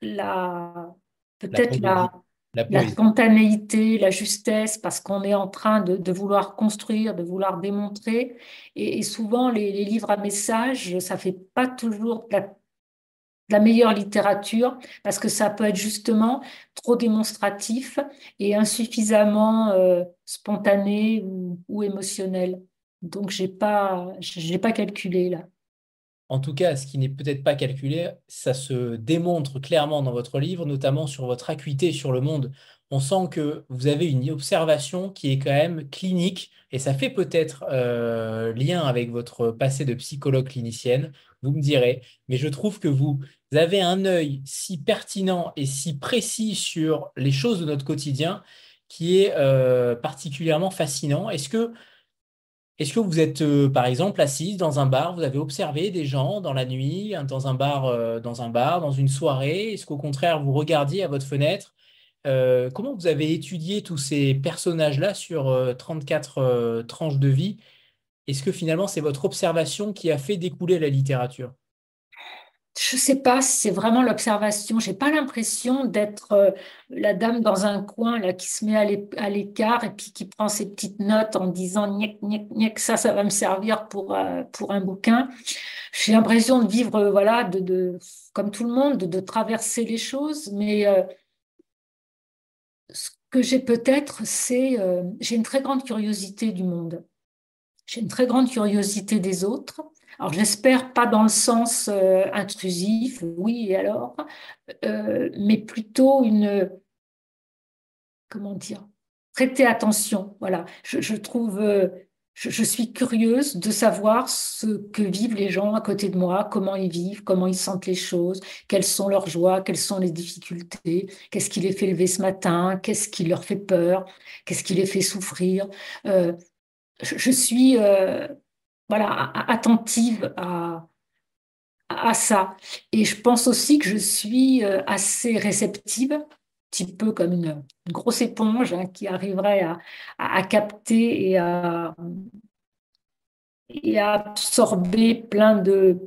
la peut-être la, la, spontanéité, la justesse, parce qu'on est en train de, vouloir construire, de vouloir démontrer. Et, souvent, les, livres à message, ça fait pas toujours la, la, meilleure littérature, parce que ça peut être justement trop démonstratif et insuffisamment euh, spontané ou, ou émotionnel. Donc, je n'ai pas, calculé là. En tout cas, ce qui n'est peut-être pas calculé, ça se démontre clairement dans votre livre, notamment sur votre acuité sur le monde. On sent que vous avez une observation qui est quand même clinique, et ça fait peut-être euh, lien avec votre passé de psychologue clinicienne, vous me direz, mais je trouve que vous avez un œil si pertinent et si précis sur les choses de notre quotidien qui est euh, particulièrement fascinant. Est-ce que est-ce que vous êtes, euh, par exemple, assise dans un bar, vous avez observé des gens dans la nuit, dans un bar, euh, dans un bar, dans une soirée? Est-ce qu'au contraire, vous regardiez à votre fenêtre? Euh, Comment vous avez étudié tous ces personnages-là sur 34 tranches de vie? Est-ce que finalement, c'est votre observation qui a fait découler la littérature? Je ne sais pas si c'est vraiment l'observation. J'ai pas l'impression d'être euh, la dame dans un coin là qui se met à l'écart et puis qui prend ses petites notes en disant ça ça va me servir pour euh, pour un bouquin. J'ai l'impression de vivre euh, voilà de, de, comme tout le monde de, traverser les choses, mais ce que j'ai peut-être c'est j'ai une très grande curiosité du monde. J'ai une très grande curiosité des autres. Alors j'espère pas dans le sens euh, intrusif, oui et alors, euh, mais plutôt une, comment dire, prêter attention. Voilà, je, trouve, euh, je, suis curieuse de savoir ce que vivent les gens à côté de moi, comment ils vivent, comment ils sentent les choses, quelles sont leurs joies, quelles sont les difficultés, qu'est-ce qui les fait lever ce matin, qu'est-ce qui leur fait peur, qu'est-ce qui les fait souffrir. je, suis voilà, attentive à, à ça. Et je pense aussi que je suis euh, assez réceptive, un petit peu comme une, grosse éponge hein, qui arriverait à, à, capter et à, et absorber plein de,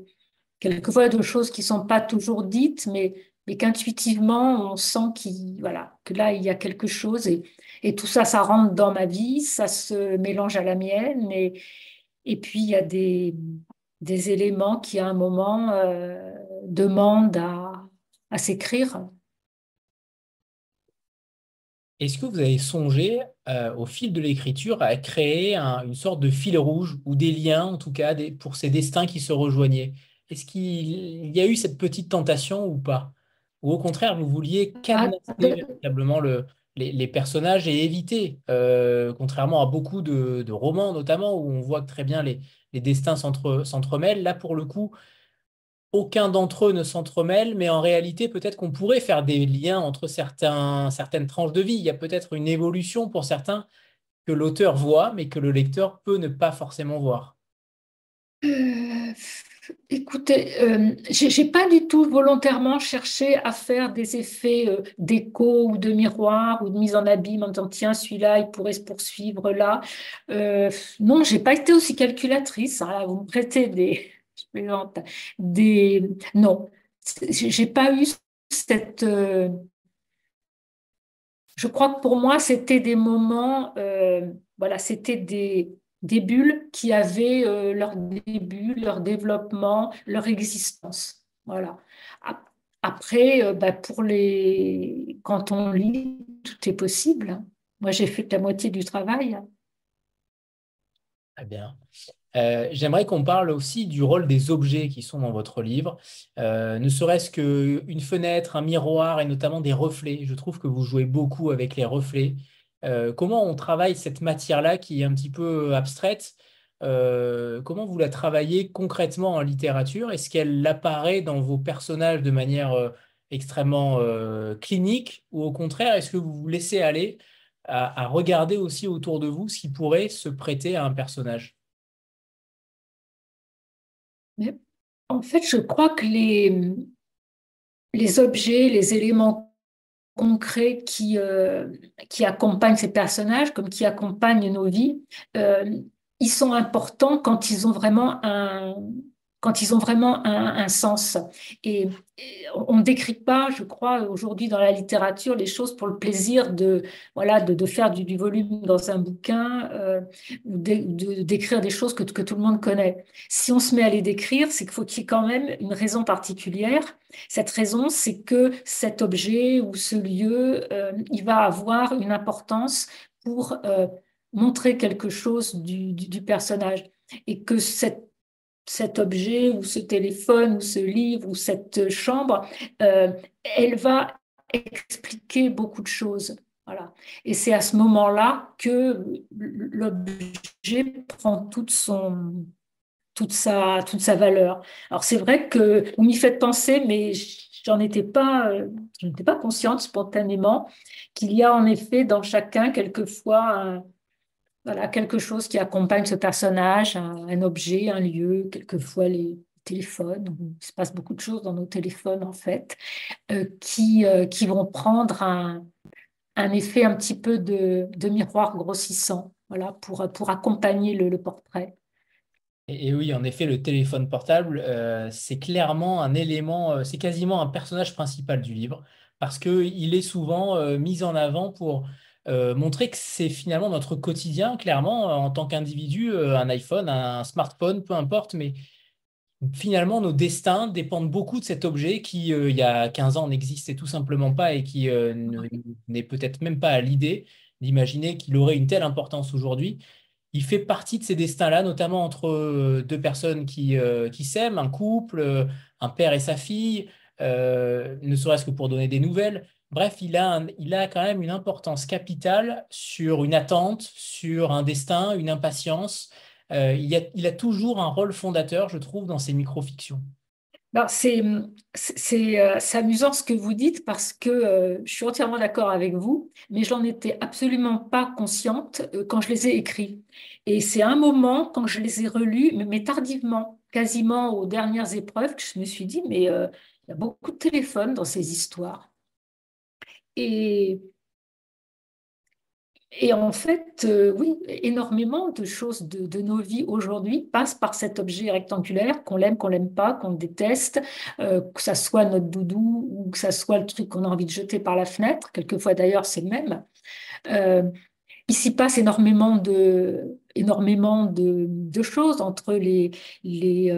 quelquefois, de choses qui ne sont pas toujours dites, mais, mais qu'intuitivement, on sent que là, il y a quelque chose. Et, et tout ça, ça rentre dans ma vie, ça se mélange à la mienne. Et, et puis, il y a des, des éléments qui, à un moment, euh, demandent à, à s'écrire. Est-ce que vous avez songé, euh, au fil de l'écriture, à créer une sorte de fil rouge ou des liens, en tout cas, pour ces destins qui se rejoignaient? Est-ce qu'il y a eu cette petite tentation ou pas? Ou au contraire, vous vouliez ah, véritablement le, les, personnages et éviter, euh, contrairement à beaucoup de, romans notamment, où on voit très bien les, destins s'entremêlent, là, pour le coup, aucun d'entre eux ne s'entremêle, mais en réalité, peut-être qu'on pourrait faire des liens entre certaines tranches de vie. Il y a peut-être une évolution pour certains que l'auteur voit, mais que le lecteur peut ne pas forcément voir. Euh, écoutez, euh, je n'ai pas du tout volontairement cherché à faire des effets euh, d'écho ou de miroir ou de mise en abîme en disant tiens, celui-là, il pourrait se poursuivre là. non, je n'ai pas été aussi calculatrice. Hein. vous me prêtez des, des... Non, j'ai pas eu cette... Euh, je crois que pour moi, c'était des moments, euh, voilà, c'était des, des bulles qui avaient euh, leur début, leur développement, leur existence. Voilà. Après, bah, pour les... quand on lit, tout est possible. Moi, j'ai fait la moitié du travail. Très bien. Euh, j'aimerais qu'on parle aussi du rôle des objets qui sont dans votre livre, euh, ne serait-ce qu'une fenêtre, un miroir et notamment des reflets. Je trouve que vous jouez beaucoup avec les reflets. Euh, comment on travaille cette matière-là qui est un petit peu abstraite Comment vous la travaillez concrètement en littérature? Est-ce qu'elle apparaît dans vos personnages de manière extrêmement clinique ou au contraire, est-ce que vous vous laissez aller à regarder aussi autour de vous ce qui pourrait se prêter à un personnage? En fait, je crois que les, les objets, les éléments concrets qui, euh, qui accompagnent ces personnages, comme qui accompagnent nos vies, euh, ils sont importants quand ils ont vraiment un, quand ils ont vraiment un, sens. Et, on ne décrit pas, je crois, aujourd'hui dans la littérature, les choses pour le plaisir de, voilà, de, faire du, volume dans un bouquin euh, ou d'écrire des choses que, tout le monde connaît. Si on se met à les décrire, c'est qu'il faut qu'il y ait quand même une raison particulière. Cette raison, c'est que cet objet ou ce lieu, euh, il va avoir une importance pour euh, montrer quelque chose du, du personnage et que cette cet objet ou ce téléphone ou ce livre ou cette chambre, euh, elle va expliquer beaucoup de choses. Voilà. Et c'est à ce moment-là que l'objet prend toute, son, toute, sa, toute sa valeur. Alors c'est vrai que vous m'y faites penser, mais j'en étais pas, je n'étais pas consciente spontanément qu'il y a en effet dans chacun quelquefois voilà, quelque chose qui accompagne ce personnage, un, objet, un lieu, quelquefois les téléphones. Il se passe beaucoup de choses dans nos téléphones, en fait, euh, qui, euh, qui vont prendre un, un, effet un petit peu de, de miroir grossissant voilà, pour, pour accompagner le, portrait. Et, oui, en effet, le téléphone portable, euh, c'est clairement un élément, c'est quasiment un personnage principal du livre, parce qu'il est souvent mis en avant pour euh, montrer que c'est finalement notre quotidien, clairement, en tant qu'individu, euh, un iPhone, un smartphone, peu importe, mais finalement, nos destins dépendent beaucoup de cet objet qui, euh, il y a 15 ans, n'existait tout simplement pas et qui n'est peut-être même pas à l'idée d'imaginer qu'il aurait une telle importance aujourd'hui. Il fait partie de ces destins-là, notamment entre deux personnes qui, qui s'aiment, un couple, un père et sa fille, ne serait-ce que pour donner des nouvelles. Bref, il a, quand même une importance capitale sur une attente, sur un destin, une impatience. Euh, il, a, toujours un rôle fondateur, je trouve, dans ces micro-fictions. C'est euh, amusant ce que vous dites parce que euh, je suis entièrement d'accord avec vous, mais je n'en étais absolument pas consciente quand je les ai écrits. Et c'est un moment, quand je les ai relus, mais, tardivement, quasiment aux dernières épreuves, que je me suis dit, mais il y a beaucoup de téléphones dans ces histoires. Et, en fait, euh, oui, énormément de choses de, nos vies aujourd'hui passent par cet objet rectangulaire, qu'on l'aime, qu'on l'aime pas, qu'on déteste, euh, que ça soit notre doudou ou que ça soit le truc qu'on a envie de jeter par la fenêtre. Quelquefois d'ailleurs, c'est le même. Euh, ici passe énormément de, énormément de, choses entre les, les,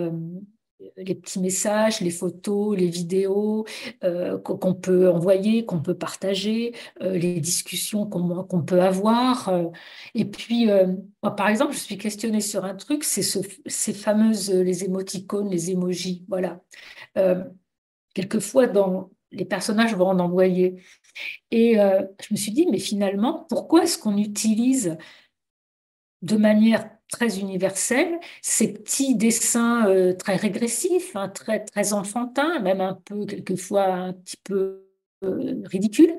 les petits messages, les photos, les vidéos euh, qu'on peut envoyer, qu'on peut partager, euh, les discussions qu'on peut avoir. Euh. Et puis, par exemple, je suis questionnée sur un truc, c'est ces fameuses, les émoticônes, les émojis. Voilà. quelquefois, dans, les personnages vont en envoyer. Et je me suis dit, mais finalement, pourquoi est-ce qu'on utilise de manière très universel, ces petits dessins euh, très régressifs, hein, très, très enfantins, même un peu, quelquefois, un petit peu euh, ridicules,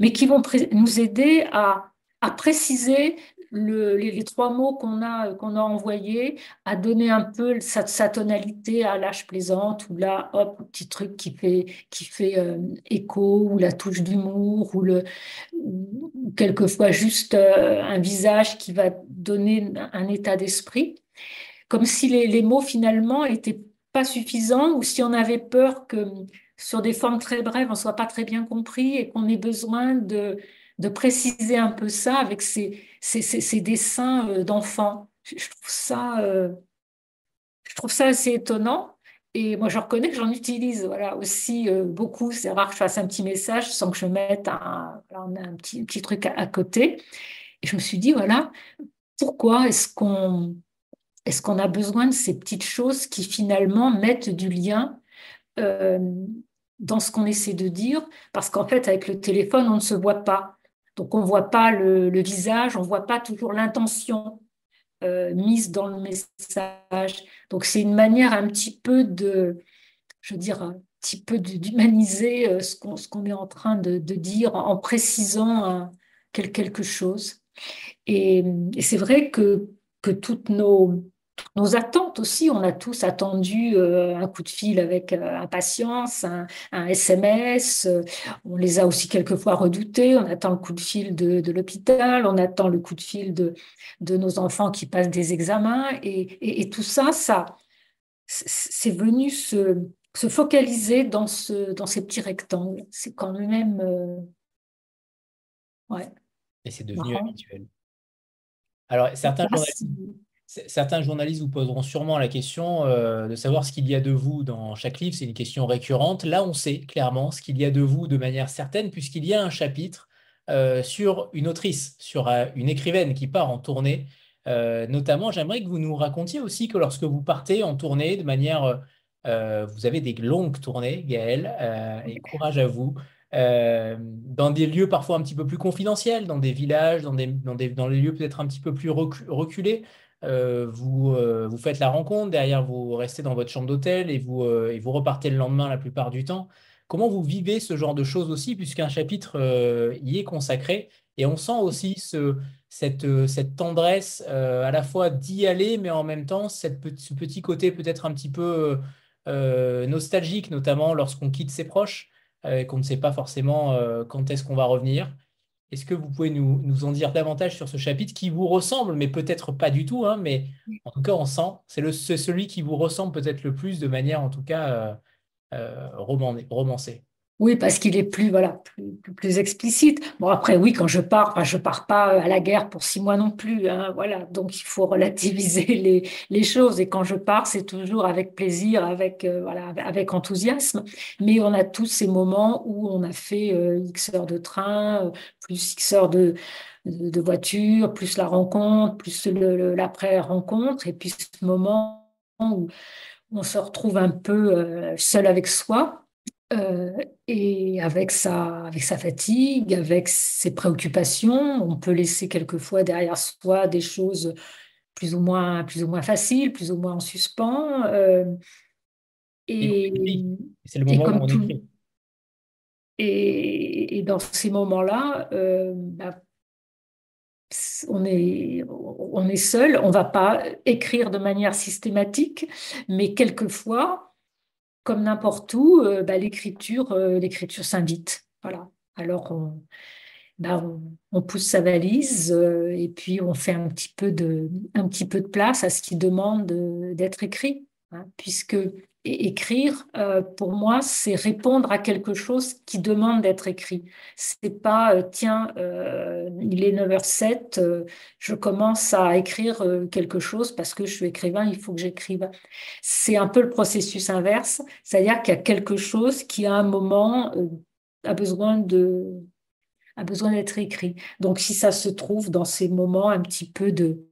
mais qui vont nous aider à, à préciser les, trois mots qu'on a, qu'on a envoyés, à donner un peu sa, sa tonalité à l'âge plaisante, ou là, hop, petit truc qui fait, qui fait euh, écho, ou la touche d'humour, ou, le, quelquefois juste euh, un visage qui va donner un état d'esprit, comme si les, les mots finalement étaient pas suffisants, ou si on avait peur que sur des formes très brèves, on ne soit pas très bien compris et qu'on ait besoin de de préciser un peu ça avec ces, ces, dessins euh, d'enfants. Je, trouve ça, euh, je trouve ça assez étonnant. Et moi, je reconnais que j'en utilise voilà, aussi euh, beaucoup. C'est rare que je fasse un petit message sans que je mette un, un petit, petit truc à, côté. Et je me suis dit, voilà, pourquoi est-ce qu'on est qu'on a besoin de ces petites choses qui finalement mettent du lien dans ce qu'on essaie de dire? Parce qu'en fait, avec le téléphone, on ne se voit pas. Donc on ne voit pas le, visage, on ne voit pas toujours l'intention euh, mise dans le message. Donc c'est une manière un petit peu de, je veux dire, un petit peu d'humaniser euh, ce qu'on est en train de, dire en précisant quelque chose. Et, et c'est vrai que, que toutes nos, nos attentes aussi. On a tous attendu euh, un coup de fil avec euh, impatience, un, SMS. Euh, on les a aussi quelquefois redoutés. On attend le coup de fil de, l'hôpital, on attend le coup de fil de, de nos enfants qui passent des examens. Et, tout ça, ça c'est venu se, focaliser dans, ce, dans ces petits rectangles. C'est quand même... ouais. Et c'est devenu habituel. Alors, certains journalistes Certains journalistes vous poseront sûrement la question euh, de savoir ce qu'il y a de vous dans chaque livre. C'est une question récurrente. Là, on sait clairement ce qu'il y a de vous de manière certaine, puisqu'il y a un chapitre euh, sur une autrice, sur euh, une écrivaine qui part en tournée. notamment, j'aimerais que vous nous racontiez aussi que lorsque vous partez en tournée de manière... vous avez des longues tournées, Gaëlle, et courage à vous. dans des lieux parfois un petit peu plus confidentiels, dans des villages, dans des, dans des, dans les lieux peut-être un petit peu plus reculés. Euh, vous, euh, vous faites la rencontre, derrière vous restez dans votre chambre d'hôtel et vous, euh, et vous repartez le lendemain la plupart du temps. Comment vous vivez ce genre de choses aussi, puisqu'un chapitre y est consacré? Et on sent aussi ce, cette, tendresse à la fois d'y aller, mais en même temps ce petit côté peut-être un petit peu nostalgique, notamment lorsqu'on quitte ses proches, et qu'on ne sait pas forcément quand est-ce qu'on va revenir. Est-ce que vous pouvez nous, en dire davantage sur ce chapitre qui vous ressemble, mais peut-être pas du tout, hein, mais en tout cas, on sent, c'est celui qui vous ressemble peut-être le plus de manière, en tout cas, euh, euh romancée. Oui, parce qu'il est plus, voilà, plus, explicite. Bon, après, oui, quand je pars, je pars pas à la guerre pour six mois non plus. Hein, voilà, donc il faut relativiser les, les choses. Et quand je pars, c'est toujours avec plaisir, avec, euh, voilà, avec enthousiasme. Mais on a tous ces moments où on a fait euh, X heures de train, euh, plus X heures de, de, voiture, plus la rencontre, plus l'après-rencontre, et puis ce moment où on se retrouve un peu seul avec soi. Euh, et avec sa, avec sa fatigue, avec ses préoccupations, on peut laisser quelquefois derrière soi des choses plus ou moins, plus ou moins faciles, plus ou moins en suspens. Euh, et, c'est le moment où on écrit. Et, et, dans ces moments-là, euh, bah, on est, on est seul, on ne va pas écrire de manière systématique, mais quelquefois, n'importe où, euh, bah, l'écriture, euh, l'écriture s'invite. Voilà. Alors, bah, on, pousse sa valise et puis on fait un petit peu de, un petit peu de place à ce qui demande d'être écrit, hein, puisque écrire, euh, pour moi, c'est répondre à quelque chose qui demande d'être écrit. C'est pas, euh, tiens, euh, il est 9h07, je commence à écrire quelque chose parce que je suis écrivain, il faut que j'écrive. C'est un peu le processus inverse, c'est-à-dire qu'il y a quelque chose qui, à un moment, a besoin de a besoin d'être écrit. Donc, si ça se trouve dans ces moments un petit peu de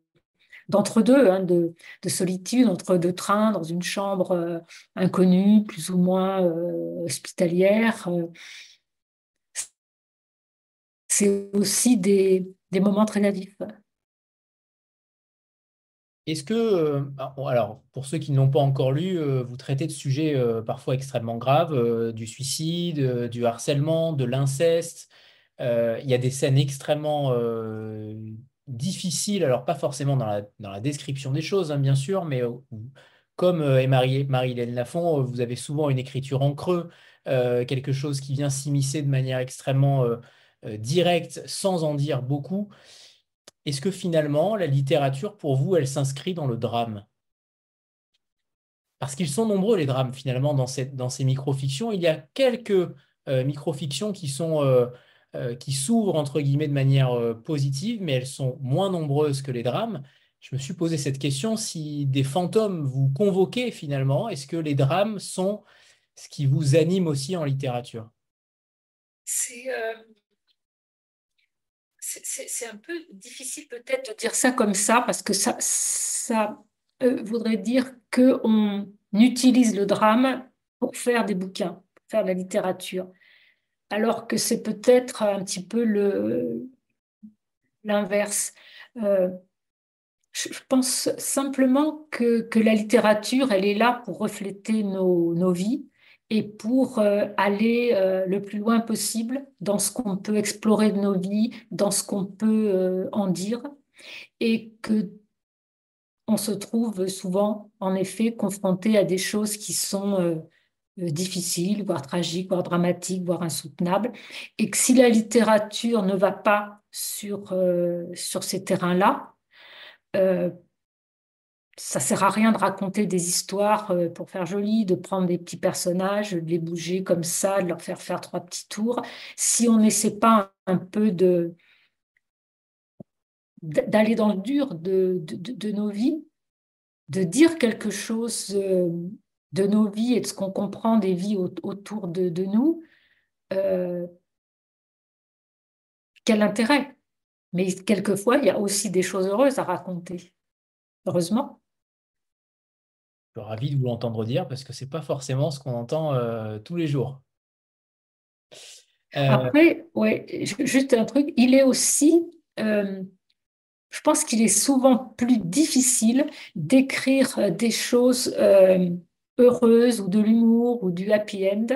d'entre-deux, hein, de, solitude, entre deux trains, dans une chambre euh, inconnue, plus ou moins euh, hospitalière. Euh. c'est aussi des, moments très natifs. Est-ce que, alors pour ceux qui n'ont pas encore lu, vous traitez de sujets parfois extrêmement graves, du suicide, du harcèlement, de l'inceste. il y a des scènes extrêmement difficile, alors pas forcément dans la, description des choses, hein, bien sûr, mais euh, comme euh, Marie-Hélène Lafont, euh, vous avez souvent une écriture en creux, quelque chose qui vient s'immiscer de manière extrêmement directe, sans en dire beaucoup. Est-ce que finalement, la littérature, pour vous, elle s'inscrit dans le drame? Parce qu'ils sont nombreux, les drames, finalement, dans, cette, dans ces micro-fictions. Il y a quelques micro-fictions qui sont qui s'ouvrent entre guillemets de manière euh, positive, mais elles sont moins nombreuses que les drames. Je me suis posé cette question si des fantômes vous convoquaient finalement, est-ce que les drames sont ce qui vous anime aussi en littérature? C'est euh, un peu difficile peut-être de dire ça comme ça, parce que ça, ça voudrait dire qu'on utilise le drame pour faire des bouquins, pour faire de la littérature alors que c'est peut-être un petit peu l'inverse. Euh, je pense simplement que, la littérature, elle est là pour refléter nos, vies et pour euh, aller euh, le plus loin possible dans ce qu'on peut explorer de nos vies, dans ce qu'on peut en dire, et que on se trouve souvent, en effet, confronté à des choses qui sont difficile, voire tragique, voire dramatique, voire insoutenable, et que si la littérature ne va pas sur, euh, sur ces terrains-là, euh, ça sert à rien de raconter des histoires pour faire joli, de prendre des petits personnages, de les bouger comme ça, de leur faire faire trois petits tours. Si on n'essaie pas un peu de d'aller dans le dur de, de, nos vies, de dire quelque chose de nos vies et de ce qu'on comprend des vies autour de, nous, euh, quel intérêt? Mais quelquefois, il y a aussi des choses heureuses à raconter, heureusement. Je suis ravi de vous l'entendre dire parce que ce n'est pas forcément ce qu'on entend euh, tous les jours. Euh, Après, ouais, juste un truc, il est aussi, je pense qu'il est souvent plus difficile d'écrire des choses heureuse ou de l'humour ou du happy end,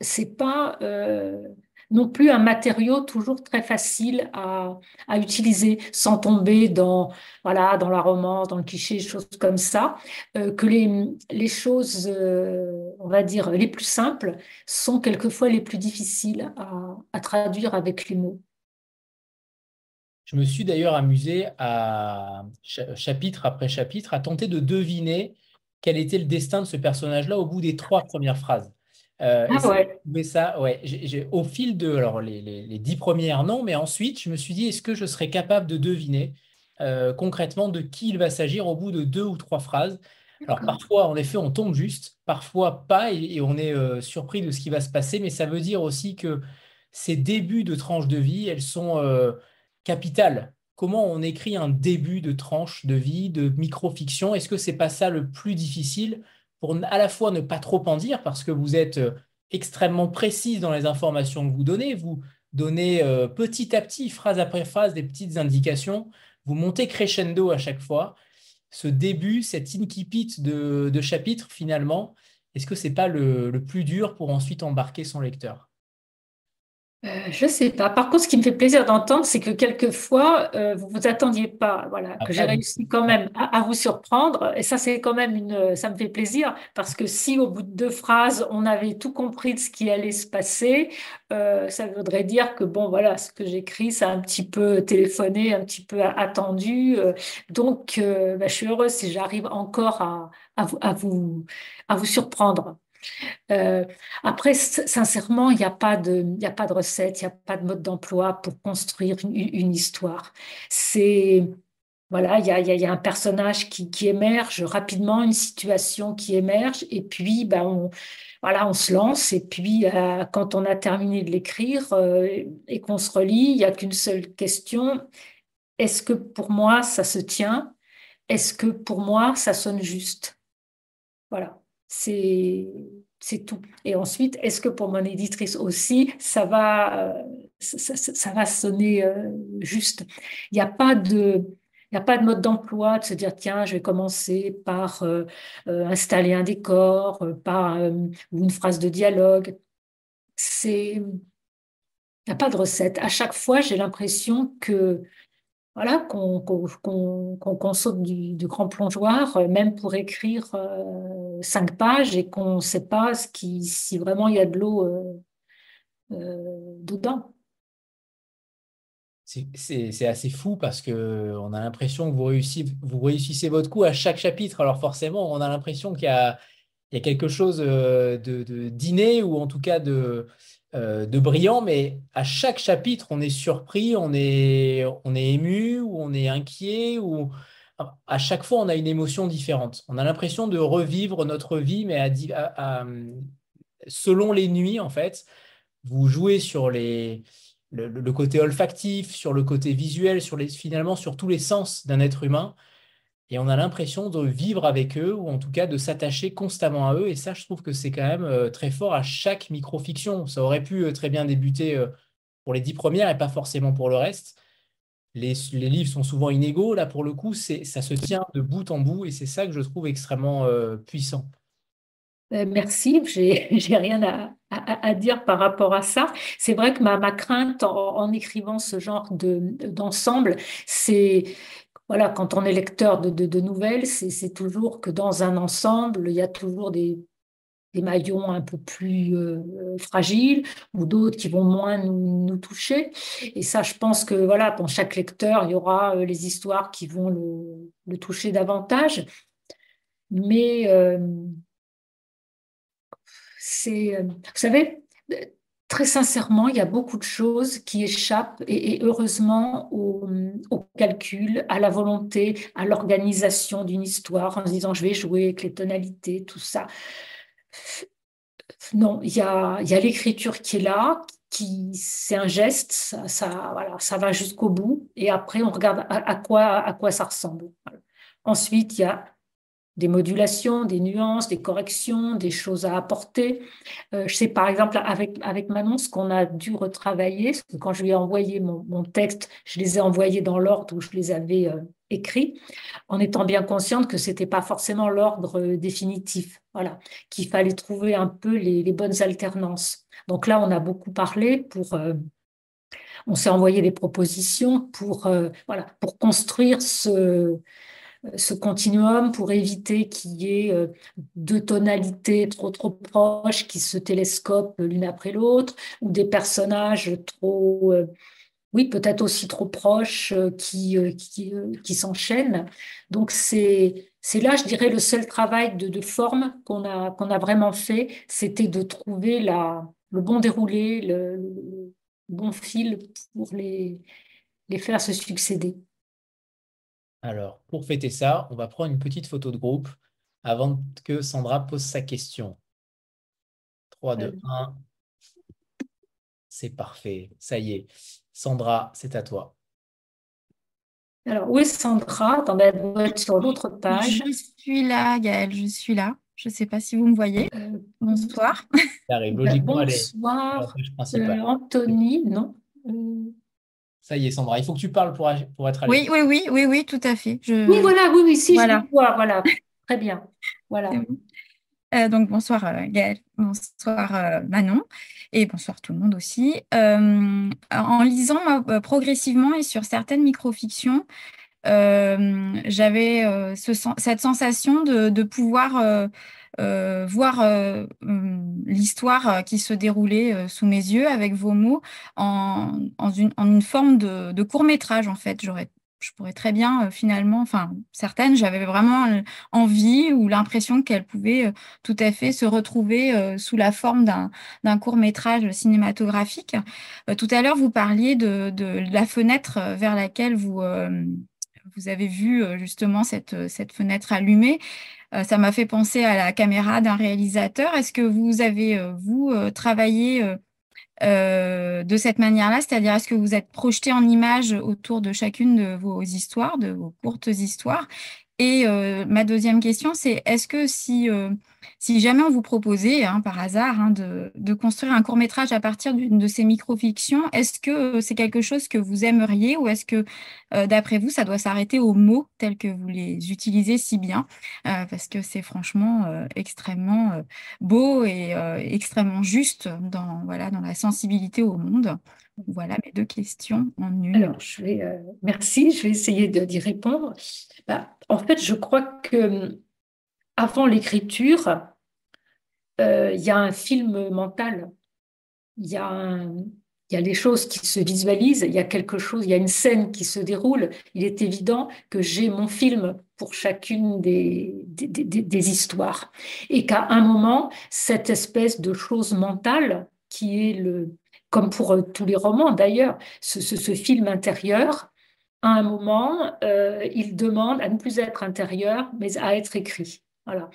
c'est pas euh, non plus un matériau toujours très facile à, utiliser sans tomber dans voilà dans la romance, dans le cliché, des choses comme ça. Euh, que les, les choses, euh, on va dire les plus simples, sont quelquefois les plus difficiles à, à traduire avec les mots. Je me suis d'ailleurs amusé à chapitre après chapitre à tenter de deviner quel était le destin de ce personnage-là au bout des trois premières phrases. Euh, ah ouais. ça, ouais, au fil de alors les, dix premières, non, mais ensuite, je me suis dit, est-ce que je serais capable de deviner euh, concrètement de qui il va s'agir au bout de deux ou trois phrases? Alors parfois, en effet, on tombe juste, parfois pas, et, on est euh, surpris de ce qui va se passer, mais ça veut dire aussi que ces débuts de tranches de vie, elles sont capitales comment on écrit un début de tranche de vie, de micro-fiction? Est-ce que c'est pas ça le plus difficile pour à la fois ne pas trop en dire parce que vous êtes euh, extrêmement précise dans les informations que vous donnez, vous donnez euh, petit à petit, phrase après phrase, des petites indications, vous montez crescendo à chaque fois. Ce début, cet incipit de, de chapitre, finalement, est-ce que c'est pas le plus dur pour ensuite embarquer son lecteur? Euh, je sais pas. Par contre, ce qui me fait plaisir d'entendre, c'est que quelquefois, euh, vous vous attendiez pas, voilà, que j'ai réussi quand même à, vous surprendre. Et ça, c'est quand même une, ça me fait plaisir parce que si au bout de deux phrases, on avait tout compris de ce qui allait se passer, euh, ça voudrait dire que bon, voilà, ce que j'écris, ça a un petit peu téléphoné, un petit peu attendu. donc, bah, je suis heureuse si j'arrive encore à, à, vous, à vous, à vous surprendre. Euh, après, sincèrement, il n'y a pas de, a recette, il n'y a pas de mode d'emploi pour construire une, histoire. C'est, voilà, il y a, y a, un personnage qui, qui, émerge rapidement, une situation qui émerge, et puis, ben, on, voilà, on se lance, et puis, euh, quand on a terminé de l'écrire euh, et qu'on se relit, il n'y a qu'une seule question. Est-ce que pour moi, ça se tient? Est-ce que pour moi, ça sonne juste? Voilà. C'est c'est tout. Et ensuite, est-ce que pour mon éditrice aussi, ça va, euh, ça, va sonner euh, juste? Il n'y a pas de, a pas de mode d'emploi de se dire tiens, je vais commencer par euh, installer un décor, par une phrase de dialogue. C'est, il n'y a pas de recette. À chaque fois, j'ai l'impression que voilà, qu'on saute du, grand plongeoir, euh, même pour écrire euh, cinq pages et qu'on ne sait pas si vraiment il y a de l'eau euh, dedans. C'est assez fou parce qu'on a l'impression que vous réussissez, votre coup à chaque chapitre. Alors forcément, on a l'impression qu'il y, y, a quelque chose de d'inné ou en tout cas de, euh, de brillant, mais à chaque chapitre, on est surpris, on est, on est ému, ou on est inquiet, ou à chaque fois, on a une émotion différente. On a l'impression de revivre notre vie, mais à, selon les nuits, en fait. Vous jouez sur les, le, côté olfactif, sur le côté visuel, sur les, finalement sur tous les sens d'un être humain et on a l'impression de vivre avec eux ou en tout cas de s'attacher constamment à eux. Et ça, je trouve que c'est quand même euh, très fort à chaque micro-fiction. Ça aurait pu euh, très bien débuter euh, pour les dix premières et pas forcément pour le reste. Les, livres sont souvent inégaux. Là, pour le coup, ça se tient de bout en bout et c'est ça que je trouve extrêmement puissant. Merci, j'ai rien à, dire par rapport à ça. C'est vrai que ma crainte en, écrivant ce genre d'ensemble, c'est voilà, quand on est lecteur de, nouvelles, c'est toujours que dans un ensemble, il y a toujours des, maillons un peu plus euh, fragiles ou d'autres qui vont moins nous, toucher. Et ça, je pense que voilà, pour chaque lecteur, il y aura euh, les histoires qui vont le, toucher davantage. Mais euh, c'est, vous savez, très sincèrement, il y a beaucoup de choses qui échappent et, heureusement au, calcul, à la volonté, à l'organisation d'une histoire en se disant je vais jouer avec les tonalités, tout ça. Non, il y a, l'écriture qui est là, qui c'est un geste, ça, voilà, ça va jusqu'au bout et après on regarde à, quoi, à quoi ça ressemble. Ensuite, il y a des modulations, des nuances, des corrections, des choses à apporter. Euh, je sais par exemple avec, avec Manon ce qu'on a dû retravailler, quand je lui ai envoyé mon, texte, je les ai envoyés dans l'ordre où je les avais euh, écrits, en étant bien consciente que ce n'était pas forcément l'ordre euh, définitif, voilà, qu'il fallait trouver un peu les, bonnes alternances. Donc là, on a beaucoup parlé pour... on s'est envoyé des propositions pour, voilà, pour construire ce, ce continuum pour éviter qu'il y ait euh, deux tonalités trop trop proches qui se télescopent l'une après l'autre ou des personnages trop euh, oui peut-être aussi trop proches euh, qui qui, s'enchaînent. Donc c'est c'est là je dirais le seul travail de, de forme qu'on a qu'on a vraiment fait c'était de trouver la le bon déroulé le, le bon fil pour les les faire se succéder alors, pour fêter ça, on va prendre une petite photo de groupe avant que Sandra pose sa question. 3, 2, 1. C'est parfait. Ça y est. Sandra, c'est à toi. Alors, où est Sandra? Attendez, elle doit être sur l'autre page. Je suis là, Gaëlle, je suis là. Je ne sais pas si vous me voyez. Euh, bonsoir. Ça arrive logiquement. Bonsoir, euh, Anthony, non? Euh, ça y est, Sandra, il faut que tu parles pour, pour être à Oui, oui, oui, oui, oui, tout à fait. Oui, voilà, oui, oui, si, voilà. je vois, voilà. Très bien. Voilà. donc bonsoir Gaëlle, bonsoir Manon et bonsoir tout le monde aussi. en lisant progressivement et sur certaines microfictions, j'avais cette sensation de, pouvoir voir l'histoire qui se déroulait sous mes yeux avec vos mots en, une, forme de, de court métrage en fait. J'aurais je pourrais très bien euh, finalement, enfin certaines, j'avais vraiment euh, envie ou l'impression qu'elles pouvaient euh, tout à fait se retrouver sous la forme d'un court métrage cinématographique. tout à l'heure, vous parliez de, la fenêtre vers laquelle vous, vous avez vu justement cette, cette fenêtre allumée. Ça m'a fait penser à la caméra d'un réalisateur. Est-ce que vous avez, vous, travaillé euh, de cette manière-là, c'est-à-dire est-ce que vous êtes projeté en image autour de chacune de vos histoires, de vos courtes histoires? Et euh, ma deuxième question, c'est est-ce que si euh, si jamais on vous proposait, hein, par hasard, hein, de, construire un court métrage à partir d'une de ces micro-fictions, est-ce que c'est quelque chose que vous aimeriez ou est-ce que, euh, d'après vous, ça doit s'arrêter aux mots tels que vous les utilisez si bien euh, Parce que c'est franchement euh, extrêmement beau et extrêmement juste dans, voilà, dans la sensibilité au monde? Voilà mes deux questions en une. Alors, je vais, merci, je vais essayer d'y répondre. Bah, en fait, je crois que avant l'écriture, euh, il y a un film mental, il y, a les choses qui se visualisent, il y a quelque chose, il y a une scène qui se déroule. Il est évident que j'ai mon film pour chacune des, histoires. Et qu'à un moment, cette espèce de chose mentale, qui est le, comme pour euh, tous les romans d'ailleurs, ce, ce, film intérieur, à un moment, euh, il demande à ne plus être intérieur, mais à être écrit. Voilà.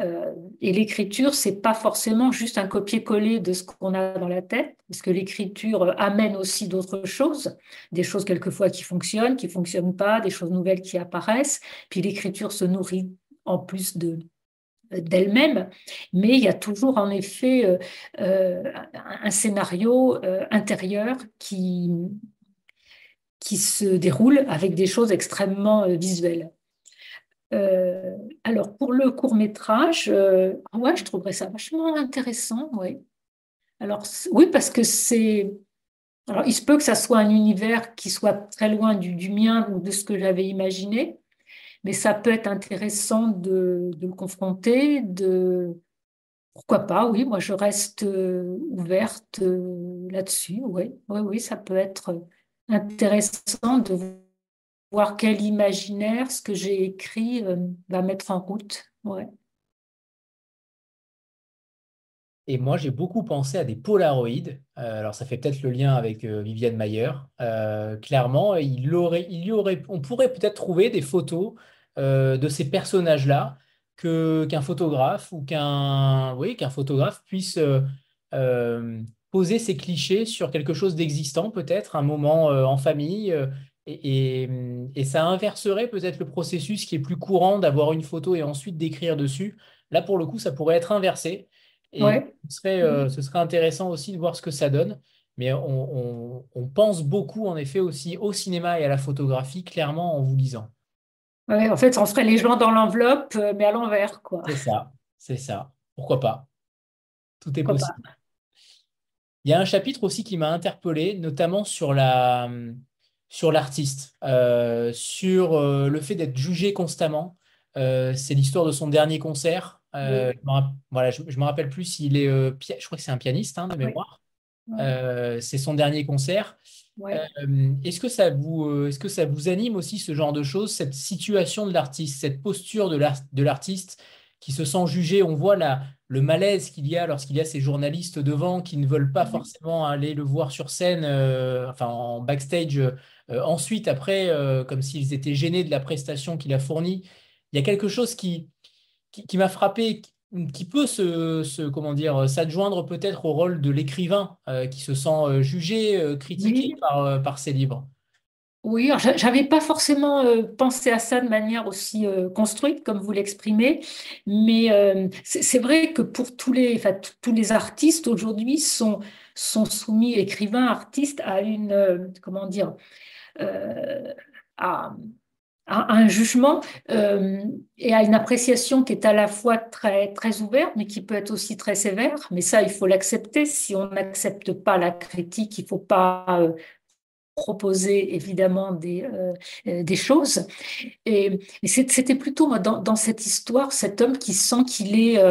Euh, et l'écriture, c'est pas forcément juste un copier-coller de ce qu'on a dans la tête, parce que l'écriture amène aussi d'autres choses, des choses quelquefois qui fonctionnent, qui fonctionnent pas, des choses nouvelles qui apparaissent. Puis l'écriture se nourrit en plus de d'elle-même, mais il y a toujours en effet euh, euh, un scénario intérieur qui qui se déroule avec des choses extrêmement visuelles. Euh, alors, pour le court métrage, euh, je trouverais ça vachement intéressant, oui. Alors, oui, parce que c'est. Alors, il se peut que ça soit un univers qui soit très loin du, mien ou de ce que j'avais imaginé, mais ça peut être intéressant de, le confronter, de. Pourquoi pas, oui, moi je reste euh, ouverte là-dessus, oui, oui, oui, ça peut être intéressant de voir quel imaginaire ce que j'ai écrit euh, va mettre en route. Ouais. Et moi, j'ai beaucoup pensé à des polaroïdes. Euh, alors, ça fait peut-être le lien avec euh, Viviane Mayer. clairement, il, aurait, il y aurait, on pourrait peut-être trouver des photos de ces personnages-là qu'un photographe ou qu'un oui, qu'un photographe puisse poser ses clichés sur quelque chose d'existant, peut-être un moment en famille, et, ça inverserait peut-être le processus qui est plus courant d'avoir une photo et ensuite d'écrire dessus. Là, pour le coup, ça pourrait être inversé. Et ce, serait, euh, ce serait intéressant aussi de voir ce que ça donne. Mais on, pense beaucoup, en effet, aussi au cinéma et à la photographie, clairement, en vous lisant. Ouais, en fait, on ferait les gens dans l'enveloppe, euh, mais à l'envers, quoi. C'est ça, c'est ça. Pourquoi pas? Tout est possible. Il y a un chapitre aussi qui m'a interpellé, notamment sur la, sur l'artiste, euh, sur euh, le fait d'être jugé constamment. Euh, c'est l'histoire de son dernier concert. Je voilà, je ne me rappelle plus s'il est, je crois que c'est un pianiste hein, de mémoire. c'est son dernier concert. est-ce que ça vous, est-ce que ça vous anime aussi ce genre de choses, cette situation de l'artiste, cette posture de l'artiste qui se sent jugé? On voit la, le malaise qu'il y a lorsqu'il y a ces journalistes devant qui ne veulent pas forcément aller le voir sur scène, enfin en backstage euh, ensuite, après, euh, comme s'ils étaient gênés de la prestation qu'il a fournie, il y a quelque chose qui, qui, m'a frappé, qui, peut se, comment dire, s'adjoindre peut-être au rôle de l'écrivain euh, qui se sent jugé, critiqué par, par ses livres. Oui, j'avais pas forcément pensé à ça de manière aussi construite comme vous l'exprimez, mais c'est vrai que pour tous les, artistes aujourd'hui sont, soumis, écrivains, artistes, à une, comment dire, euh, à, un jugement euh, et à une appréciation qui est à la fois très, ouverte, mais qui peut être aussi très sévère. Mais ça, il faut l'accepter. Si on n'accepte pas la critique, il ne faut pas euh, proposer évidemment des, euh, des choses. Et, c'était plutôt moi, dans, dans, cette histoire, cet homme qui sent qu'il est...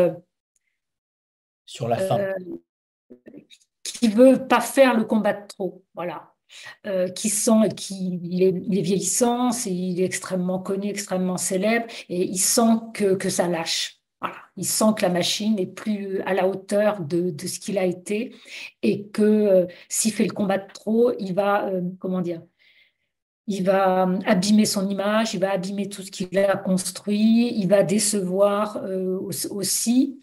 Sur la fin. qui veut pas faire le combat de trop. Voilà. Euh, qui sent qu'il est, il est vieillissant, il est extrêmement connu, extrêmement célèbre, et il sent que, que ça lâche. Il sent que la machine n'est plus à la hauteur de, ce qu'il a été, et que euh, s'il fait le combat de trop, il va, euh, comment dire, il va abîmer son image, il va abîmer tout ce qu'il a construit, il va décevoir aussi.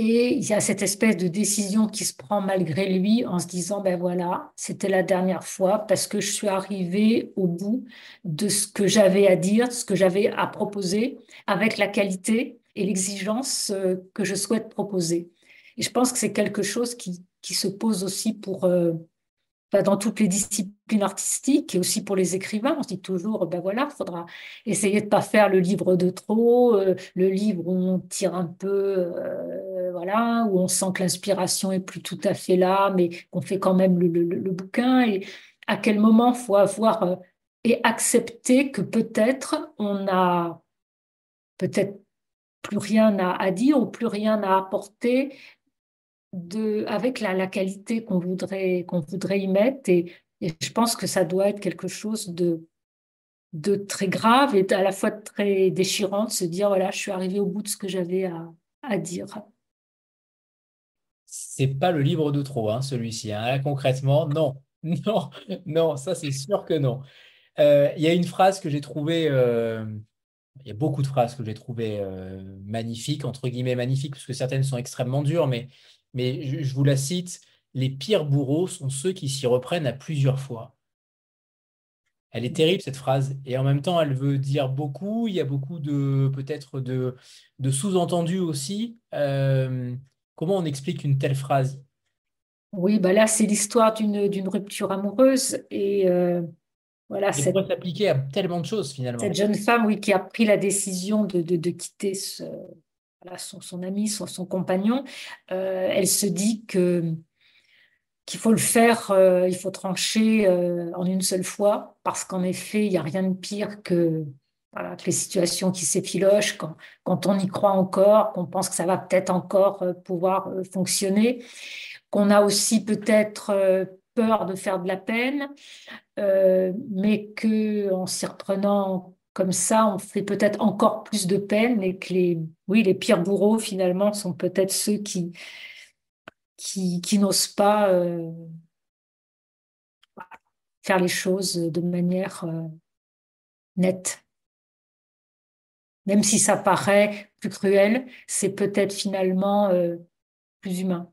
Et il y a cette espèce de décision qui se prend malgré lui en se disant, ben voilà, c'était la dernière fois parce que je suis arrivé au bout de ce que j'avais à dire, ce que j'avais à proposer, avec la qualité et l'exigence euh, que je souhaite proposer. Et je pense que c'est quelque chose qui, qui, se pose aussi pour, euh, dans toutes les disciplines artistiques et aussi pour les écrivains. On se dit toujours, ben voilà, il faudra essayer de ne pas faire le livre de trop, euh, le livre où on tire un peu, voilà, où on sent que l'inspiration est plus tout à fait là, mais qu'on fait quand même le, le, bouquin. Et à quel moment faut avoir et accepter que peut-être on a peut-être plus rien à, à dire ou plus rien à apporter de, avec la, la qualité qu'on voudrait, qu'on voudrait y mettre. Et, je pense que ça doit être quelque chose de, de très grave et à la fois très déchirant de se dire, voilà, je suis arrivé au bout de ce que j'avais à, à dire. C'est pas le livre de trop, hein, celui-ci. Hein. concrètement, non. Non, non, ça c'est sûr que non. Euh, il y a une phrase que j'ai trouvée, euh, il y a beaucoup de phrases que j'ai trouvées euh, magnifiques, entre guillemets magnifiques, parce que certaines sont extrêmement dures, mais mais je, vous la cite, les pires bourreaux sont ceux qui s'y reprennent à plusieurs fois. Elle est terrible cette phrase et en même temps elle veut dire beaucoup. Il y a beaucoup de peut-être de, de sous-entendus aussi. Euh, comment on explique une telle phrase? Oui, bah là c'est l'histoire d'une rupture amoureuse et euh, voilà. Ça peut s'appliquer à tellement de choses finalement. Cette jeune femme, oui, qui a pris la décision de, de, de quitter ce, son, ami, son, compagnon, euh, elle se dit que qu'il faut le faire, euh, il faut trancher euh, en une seule fois, parce qu'en effet, il n'y a rien de pire que, les situations qui s'effilochent, quand, quand on y croit encore, qu'on pense que ça va peut-être encore pouvoir fonctionner, qu'on a aussi peut-être peur de faire de la peine, mais que en s'y reprenant comme ça, on fait peut-être encore plus de peine et que les, oui, les pires bourreaux, finalement, sont peut-être ceux qui, qui, n'osent pas euh, faire les choses de manière euh, nette. Même si ça paraît plus cruel, c'est peut-être finalement euh, plus humain.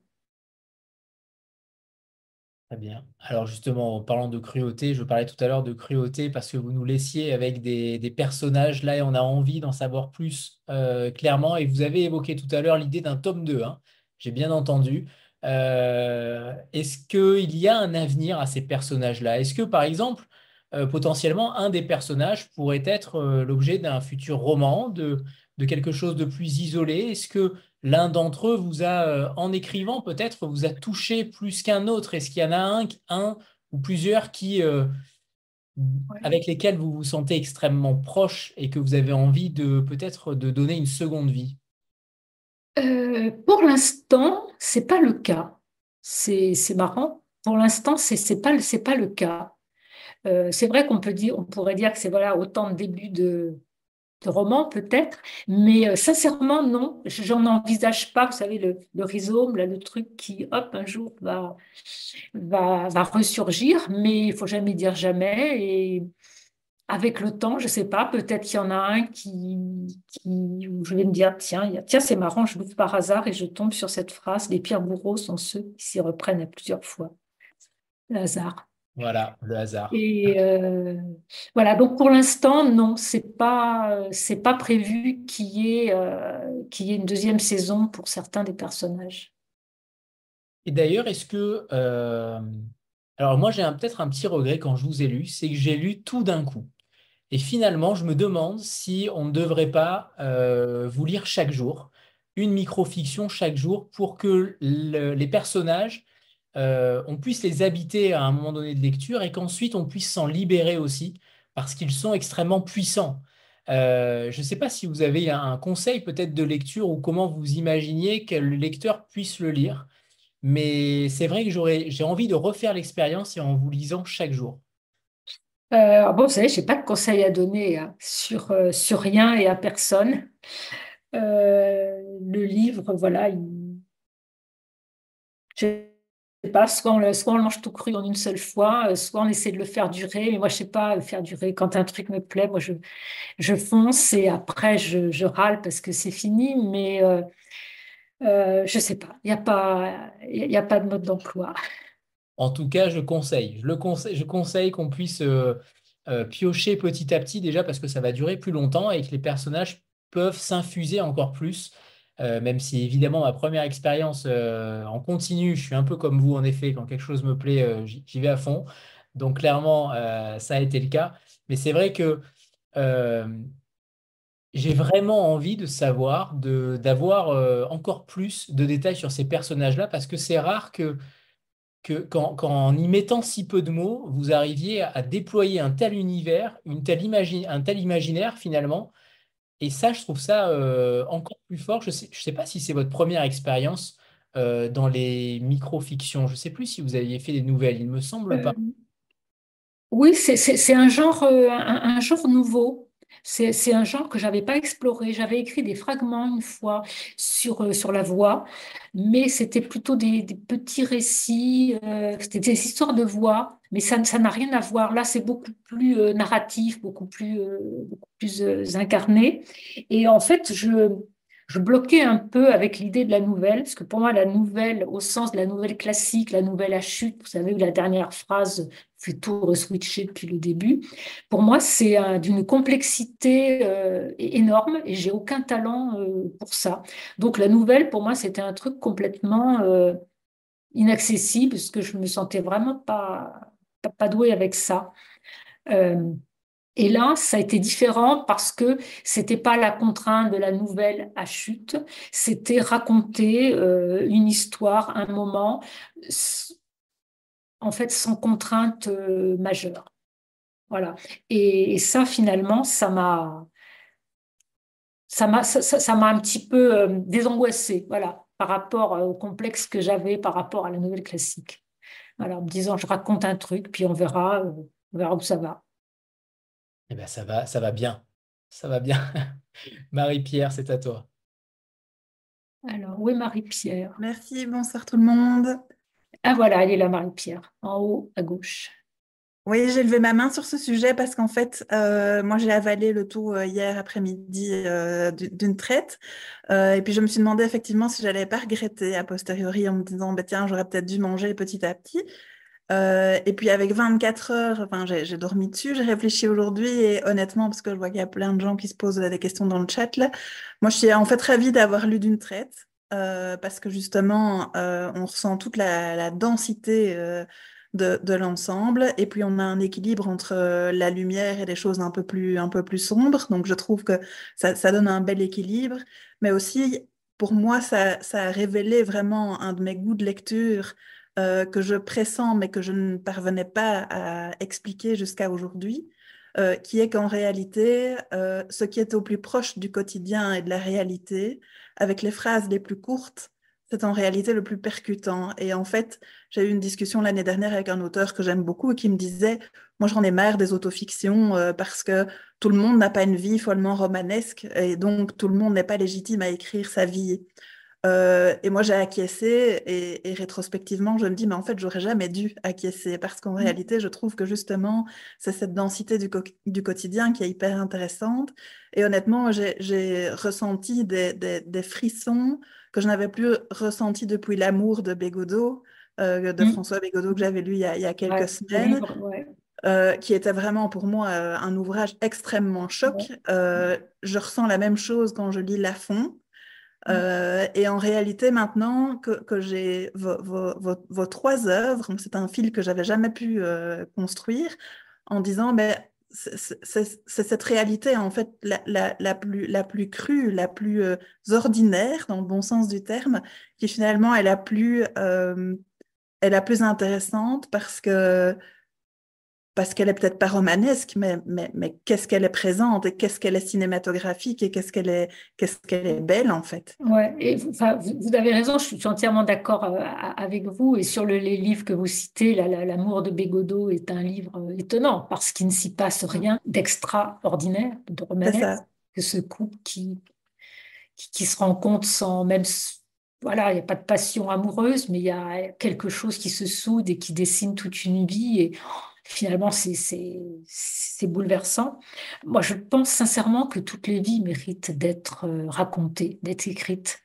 Très bien. Alors justement, en parlant de cruauté, je parlais tout à l'heure de cruauté parce que vous nous laissiez avec des, personnages là et on a envie d'en savoir plus euh, clairement. Et vous avez évoqué tout à l'heure l'idée d'un tome 2, hein. j'ai bien entendu. Euh, est-ce qu'il y a un avenir à ces personnages-là? Est-ce que par exemple, euh, potentiellement, un des personnages pourrait être l'objet d'un futur roman, de, de quelque chose de plus isolé Est-ce que l'un d'entre eux vous a, euh, en écrivant peut-être, vous a touché plus qu'un autre? Est-ce qu'il y en a un, un ou plusieurs qui, euh, avec lesquels vous vous sentez extrêmement proche et que vous avez envie de peut-être de donner une seconde vie? Euh, Pour l'instant, c'est pas le cas. C'est marrant. Pour l'instant, c'est n'est pas, pas le cas. C'est vrai qu'on peut dire, on pourrait dire que c'est voilà autant de début de, roman peut-être, mais euh, sincèrement non, j'en envisage pas. Vous savez le, rhizome, là, le truc qui hop un jour va va, va ressurgir, mais il faut jamais dire jamais. Et avec le temps, je sais pas, peut-être qu'il y en a un qui, qui où je vais me dire tiens, tiens c'est marrant, je l'ouvre par hasard et je tombe sur cette phrase les pires bourreaux sont ceux qui s'y reprennent à plusieurs fois. Le hasard. Voilà, le hasard. Et euh, voilà, donc pour l'instant, non, c'est pas, c'est pas prévu qu'il y, ait, euh, qu'il y ait une deuxième saison pour certains des personnages. Et d'ailleurs, est-ce que. Euh, alors, moi, j'ai peut-être un petit regret quand je vous ai lu, c'est que j'ai lu tout d'un coup. Et finalement, je me demande si on ne devrait pas vous lire chaque jour, une microfiction chaque jour, pour que les personnages, euh, on puisse les habiter à un moment donné de lecture et qu'ensuite on puisse s'en libérer aussi, parce qu'ils sont extrêmement puissants. Euh, je ne sais pas si vous avez un conseil peut-être de lecture ou comment vous imaginiez que le lecteur puisse le lire, mais c'est vrai que j'ai envie de refaire l'expérience en vous lisant chaque jour. Euh, bon, vous savez, je n'ai pas de conseil à donner hein, sur, sur rien et à personne. le livre, voilà, pas, soit on, le, soit on mange tout cru en une seule fois, soit on essaie de le faire durer. Mais moi, je sais pas faire durer. Quand un truc me plaît, moi, je, je fonce et après, je, je râle parce que c'est fini. Mais euh, euh, je sais pas. Il n'y a, pas, y a pas de mode d'emploi. En tout cas, je conseille. Je, le conseille, je conseille qu'on puisse euh, piocher petit à petit déjà parce que ça va durer plus longtemps et que les personnages peuvent s'infuser encore plus. Même si évidemment ma première expérience en continu, je suis un peu comme vous en effet, quand quelque chose me plaît, j'y vais à fond. Donc clairement, ça a été le cas. Mais c'est vrai que euh, j'ai vraiment envie de savoir, d'avoir euh, encore plus de détails sur ces personnages-là, parce que c'est rare que, que quand, en y mettant si peu de mots, vous arriviez à, déployer un tel univers, une telle un tel imaginaire finalement. Et ça, je trouve ça euh, encore plus fort. Je ne sais, pas si c'est votre première expérience dans les micro-fictions. Je ne sais plus si vous aviez fait des nouvelles, il me semble pas. Oui, c'est un genre, euh, un, genre nouveau. C'est un genre que j'avais pas exploré. J'avais écrit des fragments une fois sur, euh, sur la voix, mais c'était plutôt des, petits récits, euh, c'était des histoires de voix, mais ça n'a rien à voir. Là, c'est beaucoup plus narratif, beaucoup plus, beaucoup plus incarné. Et en fait, je, je bloquais un peu avec l'idée de la nouvelle, parce que pour moi, la nouvelle, au sens de la nouvelle classique, la nouvelle à chute, vous savez, où la dernière phrase fait tout reswitcher depuis le début, pour moi, c'est d'une complexité euh, énorme et j'ai aucun talent euh, pour ça. Donc la nouvelle, pour moi, c'était un truc complètement euh, inaccessible, parce que je me sentais vraiment pas, pas, pas douée avec ça. Et là, ça a été différent parce que c'était pas la contrainte de la nouvelle à chute, c'était raconter euh, une histoire, un moment, en fait, sans contrainte euh, majeure. Voilà. Et, ça, finalement, ça m'a, ça m'a, ça, m'a un petit peu euh, désangoissée, voilà, par rapport au complexe que j'avais par rapport à la nouvelle classique. Voilà, en me disant, je raconte un truc, puis on verra, on verra où ça va. Eh bien, ça va, ça va bien. Ça va bien. Marie-Pierre, c'est à toi. Alors, où est Marie-Pierre? Merci, bonsoir tout le monde. Ah voilà, elle est là, Marie-Pierre, en haut à gauche. Oui, j'ai levé ma main sur ce sujet parce qu'en fait, euh, moi, j'ai avalé le tout euh, hier après-midi euh, d'une traite. et puis, je me suis demandé effectivement si j'allais pas regretter a posteriori en me disant, bah, tiens, j'aurais peut-être dû manger petit à petit. Euh, et puis avec 24 heures, enfin, j'ai dormi dessus, j'ai réfléchi aujourd'hui et honnêtement, parce que je vois qu'il y a plein de gens qui se posent des questions dans le chat moi je suis en fait ravie d'avoir lu d'une traite euh, parce que justement euh, on ressent toute la, densité de, l'ensemble et puis on a un équilibre entre la lumière et des choses un peu plus, un peu plus sombres. Donc je trouve que ça, donne un bel équilibre, mais aussi pour moi ça a révélé vraiment un de mes goûts de lecture euh, que je pressens mais que je ne parvenais pas à expliquer jusqu'à aujourd'hui, euh, qui est qu'en réalité, euh, ce qui est au plus proche du quotidien et de la réalité, avec les phrases les plus courtes, c'est en réalité le plus percutant. Et en fait, j'ai eu une discussion l'année dernière avec un auteur que j'aime beaucoup et qui me disait, moi j'en ai marre des autofictions parce que tout le monde n'a pas une vie follement romanesque et donc tout le monde n'est pas légitime à écrire sa vie. Euh, et moi, j'ai acquiescé et, rétrospectivement, je me dis, mais en fait, j'aurais jamais dû acquiescer parce qu'en mmh. réalité, je trouve que justement, c'est cette densité du, du, quotidien qui est hyper intéressante. Et honnêtement, j'ai ressenti des, des, frissons que je n'avais plus ressentis depuis L'amour de Bégodeau, euh, de mmh. François Bégodeau, que j'avais lu il y a, il y a quelques semaines. Euh, qui était vraiment pour moi un ouvrage extrêmement choc. je ressens la même chose quand je lis Lafont. Euh, et en réalité, maintenant que, j'ai vos, trois œuvres, c'est un fil que j'avais jamais pu euh, construire, en disant, ben, c'est cette réalité, en fait, la, plus, la plus crue, la plus euh, ordinaire, dans le bon sens du terme, qui finalement est la plus, est la plus intéressante parce que parce qu'elle est peut-être pas romanesque, mais, mais, mais qu'est-ce qu'elle est présente et qu'est-ce qu'elle est cinématographique et qu'est-ce qu'elle est, qu'est-ce qu'elle est belle en fait. Ouais, et vous, vous avez raison, je suis entièrement d'accord euh, avec vous. Et sur le, les livres que vous citez, L'amour de Bégodeau est un livre euh, étonnant parce qu'il ne s'y passe rien d'extraordinaire, de romanesque, que ce couple qui, qui, qui se rencontre sans même voilà, il n'y a pas de passion amoureuse, mais il y a quelque chose qui se soude et qui dessine toute une vie. Et finalement, c'est bouleversant. Moi, je pense sincèrement que toutes les vies méritent d'être euh, racontées, d'être écrites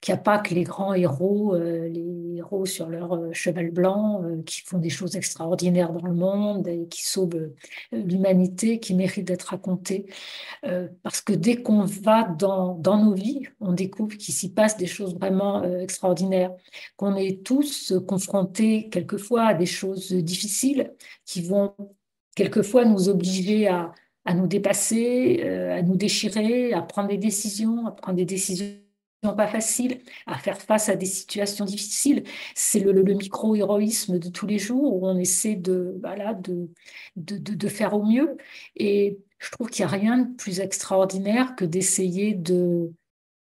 qu'il n'y a pas que les grands héros, euh, les héros sur leur euh, cheval blanc, euh, qui font des choses extraordinaires dans le monde et qui sauvent l'humanité, qui méritent d'être racontés. parce que dès qu'on va dans, dans, nos vies, on découvre qu'il s'y passe des choses vraiment extraordinaires, qu'on est tous confrontés quelquefois à des choses difficiles qui vont quelquefois nous obliger à, à nous dépasser, à nous déchirer, à prendre des décisions, à prendre des décisions pas facile à faire face à des situations difficiles. C'est le, micro-héroïsme de tous les jours où on essaie de, voilà, de, de, de, faire au mieux. Et je trouve qu'il n'y a rien de plus extraordinaire que d'essayer de,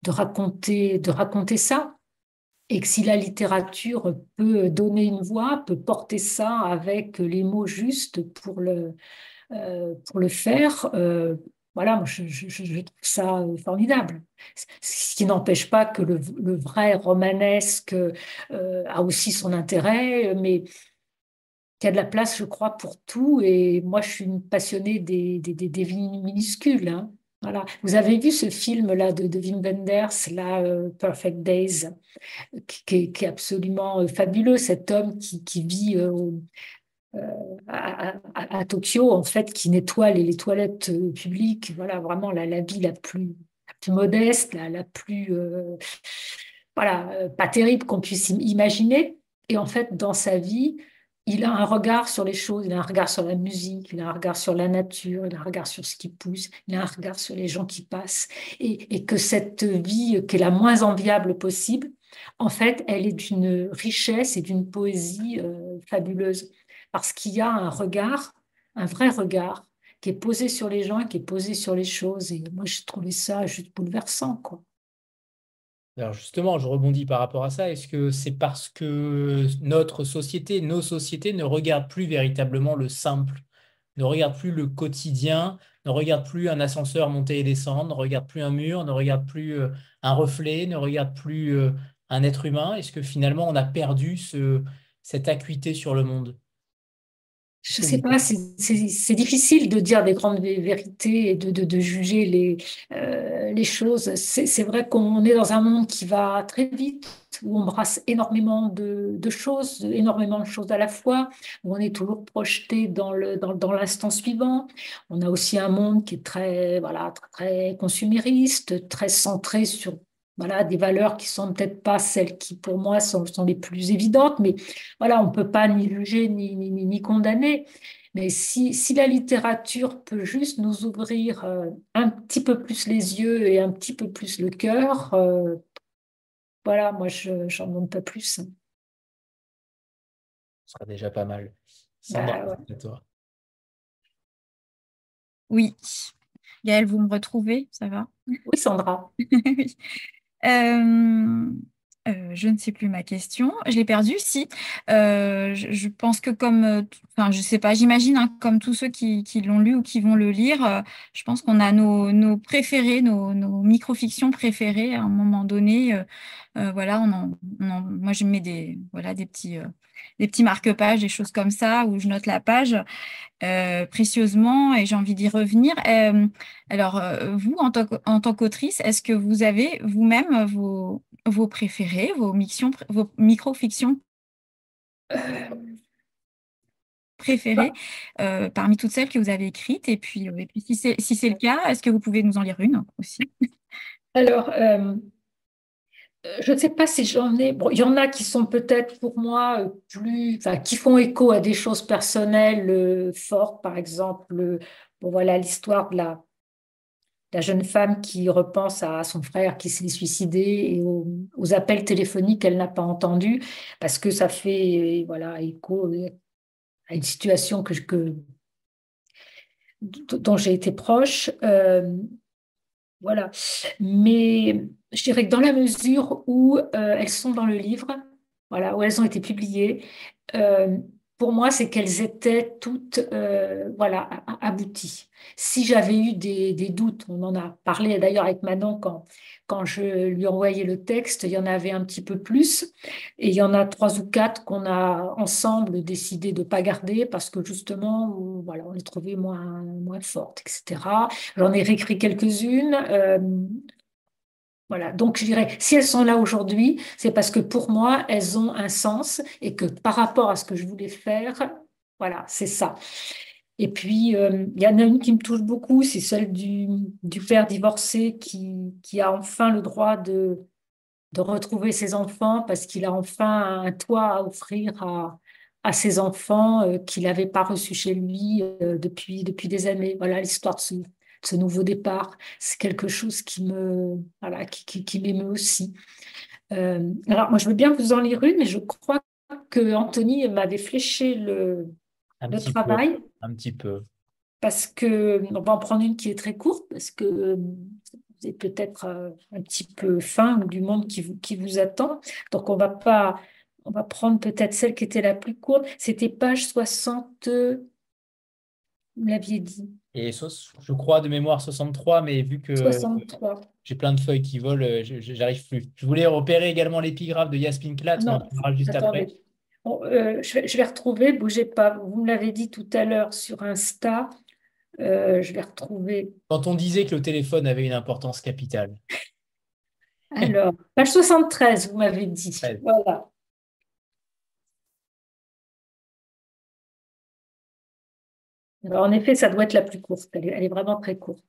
de, raconter, de raconter ça. Et que si la littérature peut donner une voix, peut porter ça avec les mots justes pour le, euh, pour le faire, euh, voilà, moi, je, trouve ça euh, formidable. Ce qui n'empêche pas que le, vrai romanesque euh, a aussi son intérêt, mais qu'il y a de la place, je crois, pour tout. Et moi, je suis une passionnée des, des, des, minuscules. Hein. Voilà. Vous avez vu ce film-là de, de Wim Wenders, là, euh, Perfect Days, qui, est absolument fabuleux, cet homme qui, qui vit à, Tokyo, en fait, qui nettoie les, toilettes euh, publiques. Voilà, vraiment la, vie la plus, modeste, la, plus, euh, voilà, pas terrible qu'on puisse imaginer. Et en fait, dans sa vie, il a un regard sur les choses, il a un regard sur la musique, il a un regard sur la nature, il a un regard sur ce qui pousse, il a un regard sur les gens qui passent. Et que cette vie, qui est la moins enviable possible, en fait, elle est d'une richesse et d'une poésie fabuleuse parce qu'il y a un regard, un vrai regard, qui est posé sur les gens, qui est posé sur les choses. Et moi, j'ai trouvé ça juste bouleversant, quoi. Alors justement, je rebondis par rapport à ça. Est-ce que c'est parce que notre société, nos sociétés ne regardent plus véritablement le simple, ne regardent plus le quotidien, ne regardent plus un ascenseur monter et descendre, ne regardent plus un mur, ne regardent plus euh, un reflet, ne regardent plus euh, un être humain? Est-ce que finalement on a perdu ce, cette acuité sur le monde? Je ne sais pas, c'est difficile de dire des grandes vérités et de, de, de juger les, euh, les choses. C'est vrai qu'on est dans un monde qui va très vite, où on brasse énormément de, de, choses, énormément de choses à la fois, où on est toujours projeté dans l'instant dans, dans suivant. On a aussi un monde qui est très, voilà, très consumériste, très centré sur voilà, des valeurs qui sont peut-être pas celles qui, pour moi, sont, sont, les plus évidentes, mais voilà, on ne peut pas ni juger ni, ni, ni condamner. Mais si, si, la littérature peut juste nous ouvrir euh, un petit peu plus les yeux et un petit peu plus le cœur, euh, voilà, moi, je n'en demande pas plus. Ce sera déjà pas mal. Sandra, bah, toi. Oui. Gaëlle, vous me retrouvez, ça va? Oui, Sandra. Euh, euh, je ne sais plus ma question. Je l'ai perdue, si. Euh, je, pense que comme, enfin, je sais pas, j'imagine, hein, comme tous ceux qui, l'ont lu ou qui vont le lire, je pense qu'on a nos, nos préférés, nos, nos micro-fictions préférées à un moment donné. Voilà, on moi, je mets des, voilà, des petits des petits marque-pages, des choses comme ça, où je note la page euh, précieusement et j'ai envie d'y revenir. Euh, alors, euh, vous, en tant qu'autrice, est-ce que vous avez vous-même vos, vos préférés, vos, vos micro-fictions préférées parmi toutes celles que vous avez écrites? Et puis, et puis si c'est si le cas, est-ce que vous pouvez nous en lire une aussi? Alors, euh, je ne sais pas si j'en ai. Il y en a qui sont peut-être pour moi euh, plus, qui font écho à des choses personnelles euh, fortes, par exemple voilà l'histoire de la, jeune femme qui repense à son frère qui s'est suicidé et aux, appels téléphoniques qu'elle n'a pas entendus parce que ça fait voilà écho à une situation que, que dont j'ai été proche. Euh, voilà. Mais je dirais que dans la mesure où euh, elles sont dans le livre, voilà, où elles ont été publiées, euh, pour moi, c'est qu'elles étaient toutes euh, voilà, abouties. Si j'avais eu des, doutes, on en a parlé d'ailleurs avec Manon quand, quand je lui envoyais le texte, il y en avait un petit peu plus. Et il y en a trois ou quatre qu'on a ensemble décidé de ne pas garder parce que justement, voilà, on les trouvait moins, moins fortes, etc. J'en ai réécrit quelques-unes. Euh, voilà, donc je dirais, si elles sont là aujourd'hui, c'est parce que pour moi, elles ont un sens et que par rapport à ce que je voulais faire, voilà, c'est ça. Et puis, euh, il y en a une qui me touche beaucoup, c'est celle du, père divorcé qui, a enfin le droit de, retrouver ses enfants parce qu'il a enfin un toit à offrir à, à ses enfants euh, qu'il n'avait pas reçu chez lui euh, depuis, depuis des années. Voilà l'histoire de ce, ce nouveau départ. C'est quelque chose qui me, voilà, qui, qui, m'émeut aussi. Euh, alors, moi, je veux bien vous en lire une, mais je crois que Anthony m'avait fléché le, le travail. un petit peu. Parce que, on va en prendre une qui est très courte, parce que vous êtes peut-être euh, un petit peu fin du monde qui vous, qui vous attend. Donc, on va pas, on va prendre peut-être celle qui était la plus courte. C'était page 60, vous l'aviez dit. Et je crois de mémoire 63, mais vu que j'ai plein de feuilles qui volent, euh, j'arrive plus. Je voulais repérer également l'épigraphe de Yasmin Klat, mais on parlera juste après. Euh, je, vais, je, vais, retrouver, bougez pas, vous me l'avez dit tout à l'heure sur Insta, euh, je vais retrouver. Quand on disait que le téléphone avait une importance capitale. Alors, page 73, vous m'avez dit. Voilà. En effet, ça doit être la plus courte. Elle est, vraiment très courte.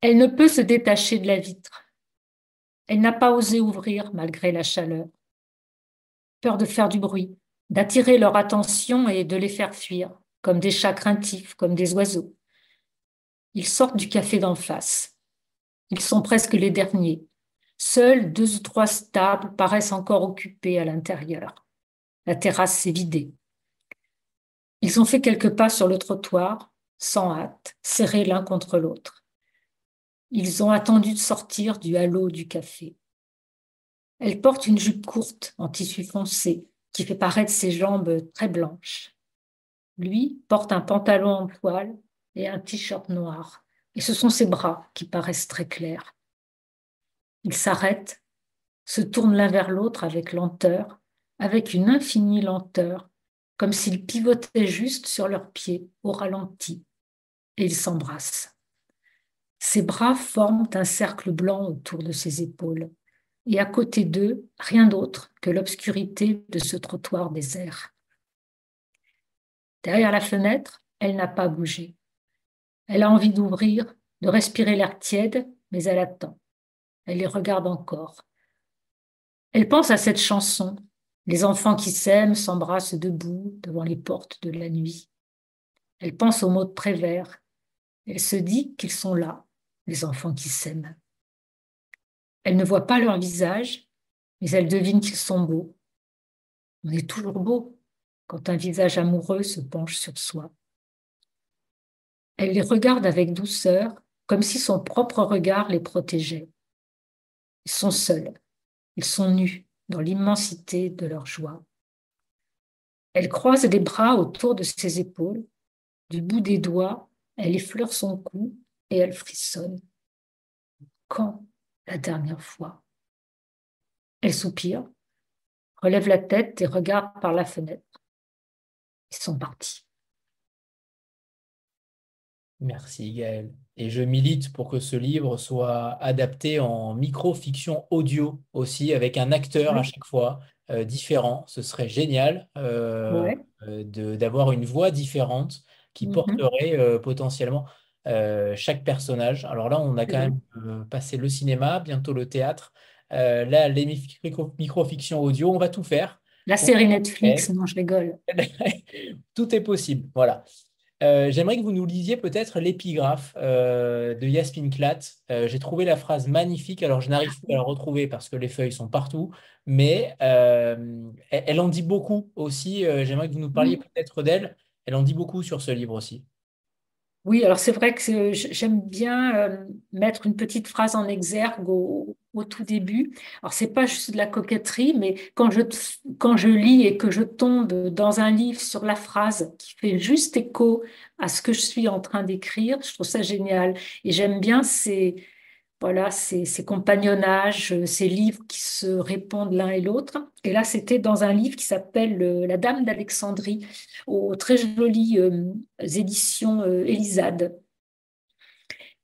Elle ne peut se détacher de la vitre. Elle n'a pas osé ouvrir malgré la chaleur. Peur de faire du bruit, d'attirer leur attention et de les faire fuir, comme des chats craintifs, comme des oiseaux. Ils sortent du café d'en face. Ils sont presque les derniers. Seuls deux ou trois tables paraissent encore occupées à l'intérieur. La terrasse s'est vidée. Ils ont fait quelques pas sur le trottoir, sans hâte, serrés l'un contre l'autre. Ils ont attendu de sortir du halo du café. Elle porte une jupe courte en tissu foncé qui fait paraître ses jambes très blanches. Lui porte un pantalon en poil et un t-shirt noir, et ce sont ses bras qui paraissent très clairs. Ils s'arrêtent, se tournent l'un vers l'autre avec lenteur, avec une infinie lenteur, comme s'ils pivotaient juste sur leurs pieds au ralenti, et ils s'embrassent. Ses bras forment un cercle blanc autour de ses épaules, et à côté d'eux, rien d'autre que l'obscurité de ce trottoir désert. Derrière la fenêtre, elle n'a pas bougé. Elle a envie d'ouvrir, de respirer l'air tiède, mais elle attend. Elle les regarde encore. Elle pense à cette chanson les enfants qui s'aiment s'embrassent debout devant les portes de la nuit. Elle pense aux mots de Prévert. Elle se dit qu'ils sont là, les enfants qui s'aiment. Elle ne voit pas leur visage, mais elle devine qu'ils sont beaux. On est toujours beau quand un visage amoureux se penche sur soi. Elle les regarde avec douceur, comme si son propre regard les protégeait. Ils sont seuls, ils sont nus, dans l'immensité de leur joie. Elle croise les bras autour de ses épaules, du bout des doigts, elle effleure son cou et elle frissonne. Quand la dernière fois? Elle soupire, relève la tête et regarde par la fenêtre. Ils sont partis. Merci Gaël. Et je milite pour que ce livre soit adapté en micro-fiction audio aussi, avec un acteur à chaque fois euh, différent. Ce serait génial euh, euh, d'avoir une voix différente qui mm-hmm. porterait potentiellement chaque personnage. Alors là, on a quand même passé le cinéma, bientôt le théâtre. là, les micro-fictions audio, on va tout faire. La série Netflix, non, je rigole. tout est possible, voilà. Euh, j'aimerais que vous nous lisiez peut-être l'épigraphe euh, de Yasmin Klatt. Euh, j'ai trouvé la phrase magnifique. Alors, je n'arrive plus à la retrouver parce que les feuilles sont partout, mais elle, en dit beaucoup aussi. j'aimerais que vous nous parliez peut-être d'elle. Elle en dit beaucoup sur ce livre aussi. Oui, alors c'est vrai que j'aime bien euh, mettre une petite phrase en exergue au, tout début. Alors c'est pas juste de la coquetterie, mais quand je, quand je lis et que je tombe dans un livre sur la phrase qui fait juste écho à ce que je suis en train d'écrire, je trouve ça génial. Et j'aime bien ces, voilà, ces, compagnonnages, euh, ces livres qui se répondent l'un et l'autre. Et là, c'était dans un livre qui s'appelle euh, La Dame d'Alexandrie, aux très jolies euh, éditions Élisade.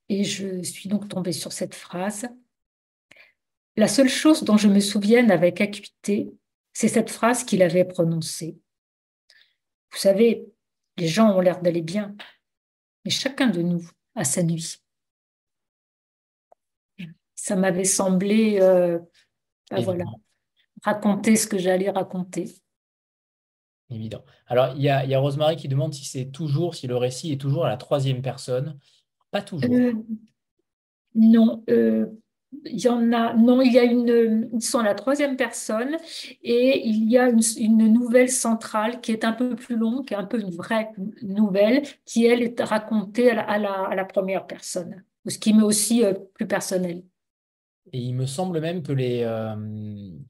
Et je suis donc tombée sur cette phrase. La seule chose dont je me souvienne avec acuité, c'est cette phrase qu'il avait prononcée. Vous savez, les gens ont l'air d'aller bien, mais chacun de nous a sa nuit ça m'avait semblé euh, ben voilà, raconter ce que j'allais raconter. Évident. Alors, il y a, y a Rosemary qui demande si c'est toujours, si le récit est toujours à la troisième personne. Pas toujours. Euh, non, euh, il y en a. Non, il y a une. Ils sont à la troisième personne et il y a une, nouvelle centrale qui est un peu plus longue, qui est un peu une vraie nouvelle, qui elle est racontée à la, à la première personne, ce qui m'est aussi plus personnel. Et il me semble même que les, euh,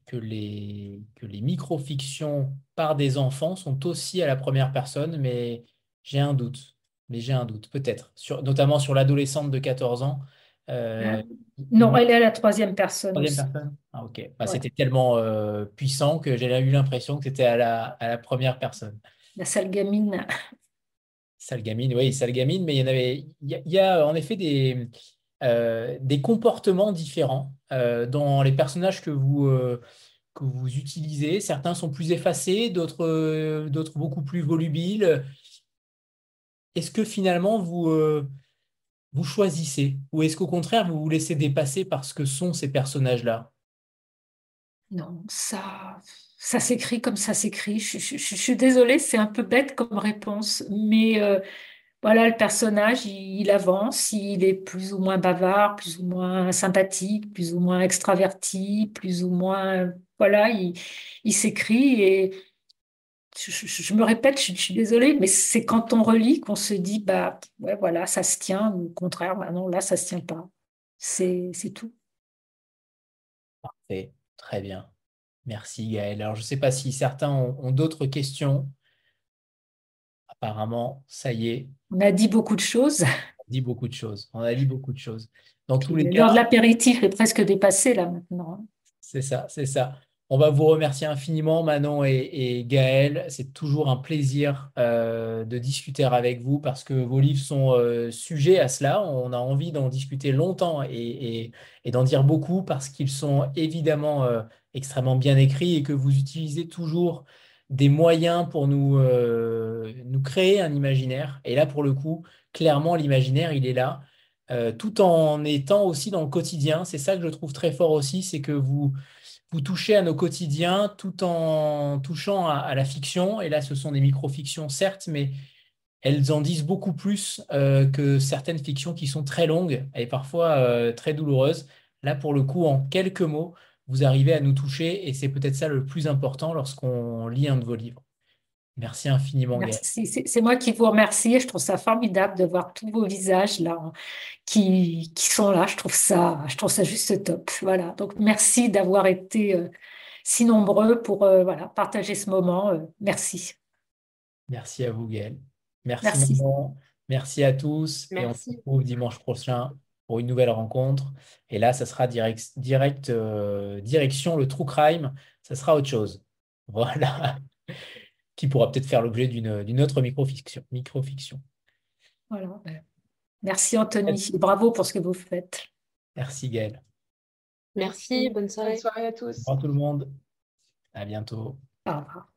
que les, que les micro-fictions par des enfants sont aussi à la première personne, mais j'ai un doute. Mais j'ai un doute, peut-être, sur, notamment sur l'adolescente de 14 ans. Euh, non, elle est à la troisième personne. Troisième personne? Ah, ok. Bah, C'était tellement euh, puissant que j'ai eu l'impression que c'était à la, à la première personne. La sale gamine. Sale gamine, oui, sale gamine, mais il y en avait. Il y a en effet des des comportements différents euh, dans les personnages que vous, euh, que vous utilisez. Certains sont plus effacés, d'autres beaucoup plus volubiles. Est-ce que finalement vous, vous choisissez ou est-ce qu'au contraire vous vous laissez dépasser par ce que sont ces personnages-là? Non, ça, ça s'écrit comme ça s'écrit. Je, suis désolée, c'est un peu bête comme réponse, mais voilà, le personnage, il, avance, il est plus ou moins bavard, plus ou moins sympathique, plus ou moins extraverti, plus ou moins... Voilà, il, s'écrit et je, me répète, je, suis désolée, mais c'est quand on relit qu'on se dit, bah ouais, voilà, ça se tient, ou au contraire, bah non, là, ça se tient pas. C'est tout. Parfait, très bien. Merci Gaël. Alors, je ne sais pas si certains ont d'autres questions. Apparemment, ça y est. On a dit beaucoup de choses. On a dit beaucoup de choses. On a dit beaucoup de choses. Dans tous les L'heure de l'apéritif est presque dépassée là maintenant. C'est ça, c'est ça. On va vous remercier infiniment, Manon et, Gaël. C'est toujours un plaisir euh, de discuter avec vous parce que vos livres sont euh, sujets à cela. On a envie d'en discuter longtemps et, d'en dire beaucoup parce qu'ils sont évidemment euh, extrêmement bien écrits et que vous utilisez toujours des moyens pour nous, euh, nous créer un imaginaire. Et là, pour le coup, clairement, l'imaginaire, il est là, euh, tout en étant aussi dans le quotidien. C'est ça que je trouve très fort aussi, c'est que vous, vous touchez à nos quotidiens tout en touchant à, la fiction. Et là, ce sont des micro-fictions, certes, mais elles en disent beaucoup plus euh, que certaines fictions qui sont très longues et parfois très douloureuses. Là, pour le coup, en quelques mots, vous arrivez à nous toucher et c'est peut-être ça le plus important lorsqu'on lit un de vos livres. Merci infiniment. Merci. C'est moi qui vous remercie. Je trouve ça formidable de voir tous vos visages là qui, qui sont là. Je trouve ça, je trouve ça juste top. Voilà. Donc merci d'avoir été euh, si nombreux pour euh, voilà partager ce moment. Euh, merci. Merci à vous, Gaëlle. Merci. Merci. à tous. Et on se retrouve dimanche prochain pour une nouvelle rencontre. Et là, ça sera direct, direct euh, direction le true crime. Ça sera autre chose. Voilà. Qui pourra peut-être faire l'objet d'une autre microfiction. microfiction. Voilà. Merci Anthony. Bravo pour ce que vous faites. Merci Gaëlle. Merci. Bonne soirée. Bonne soirée à tous. Au revoir tout le monde. À bientôt. Au revoir.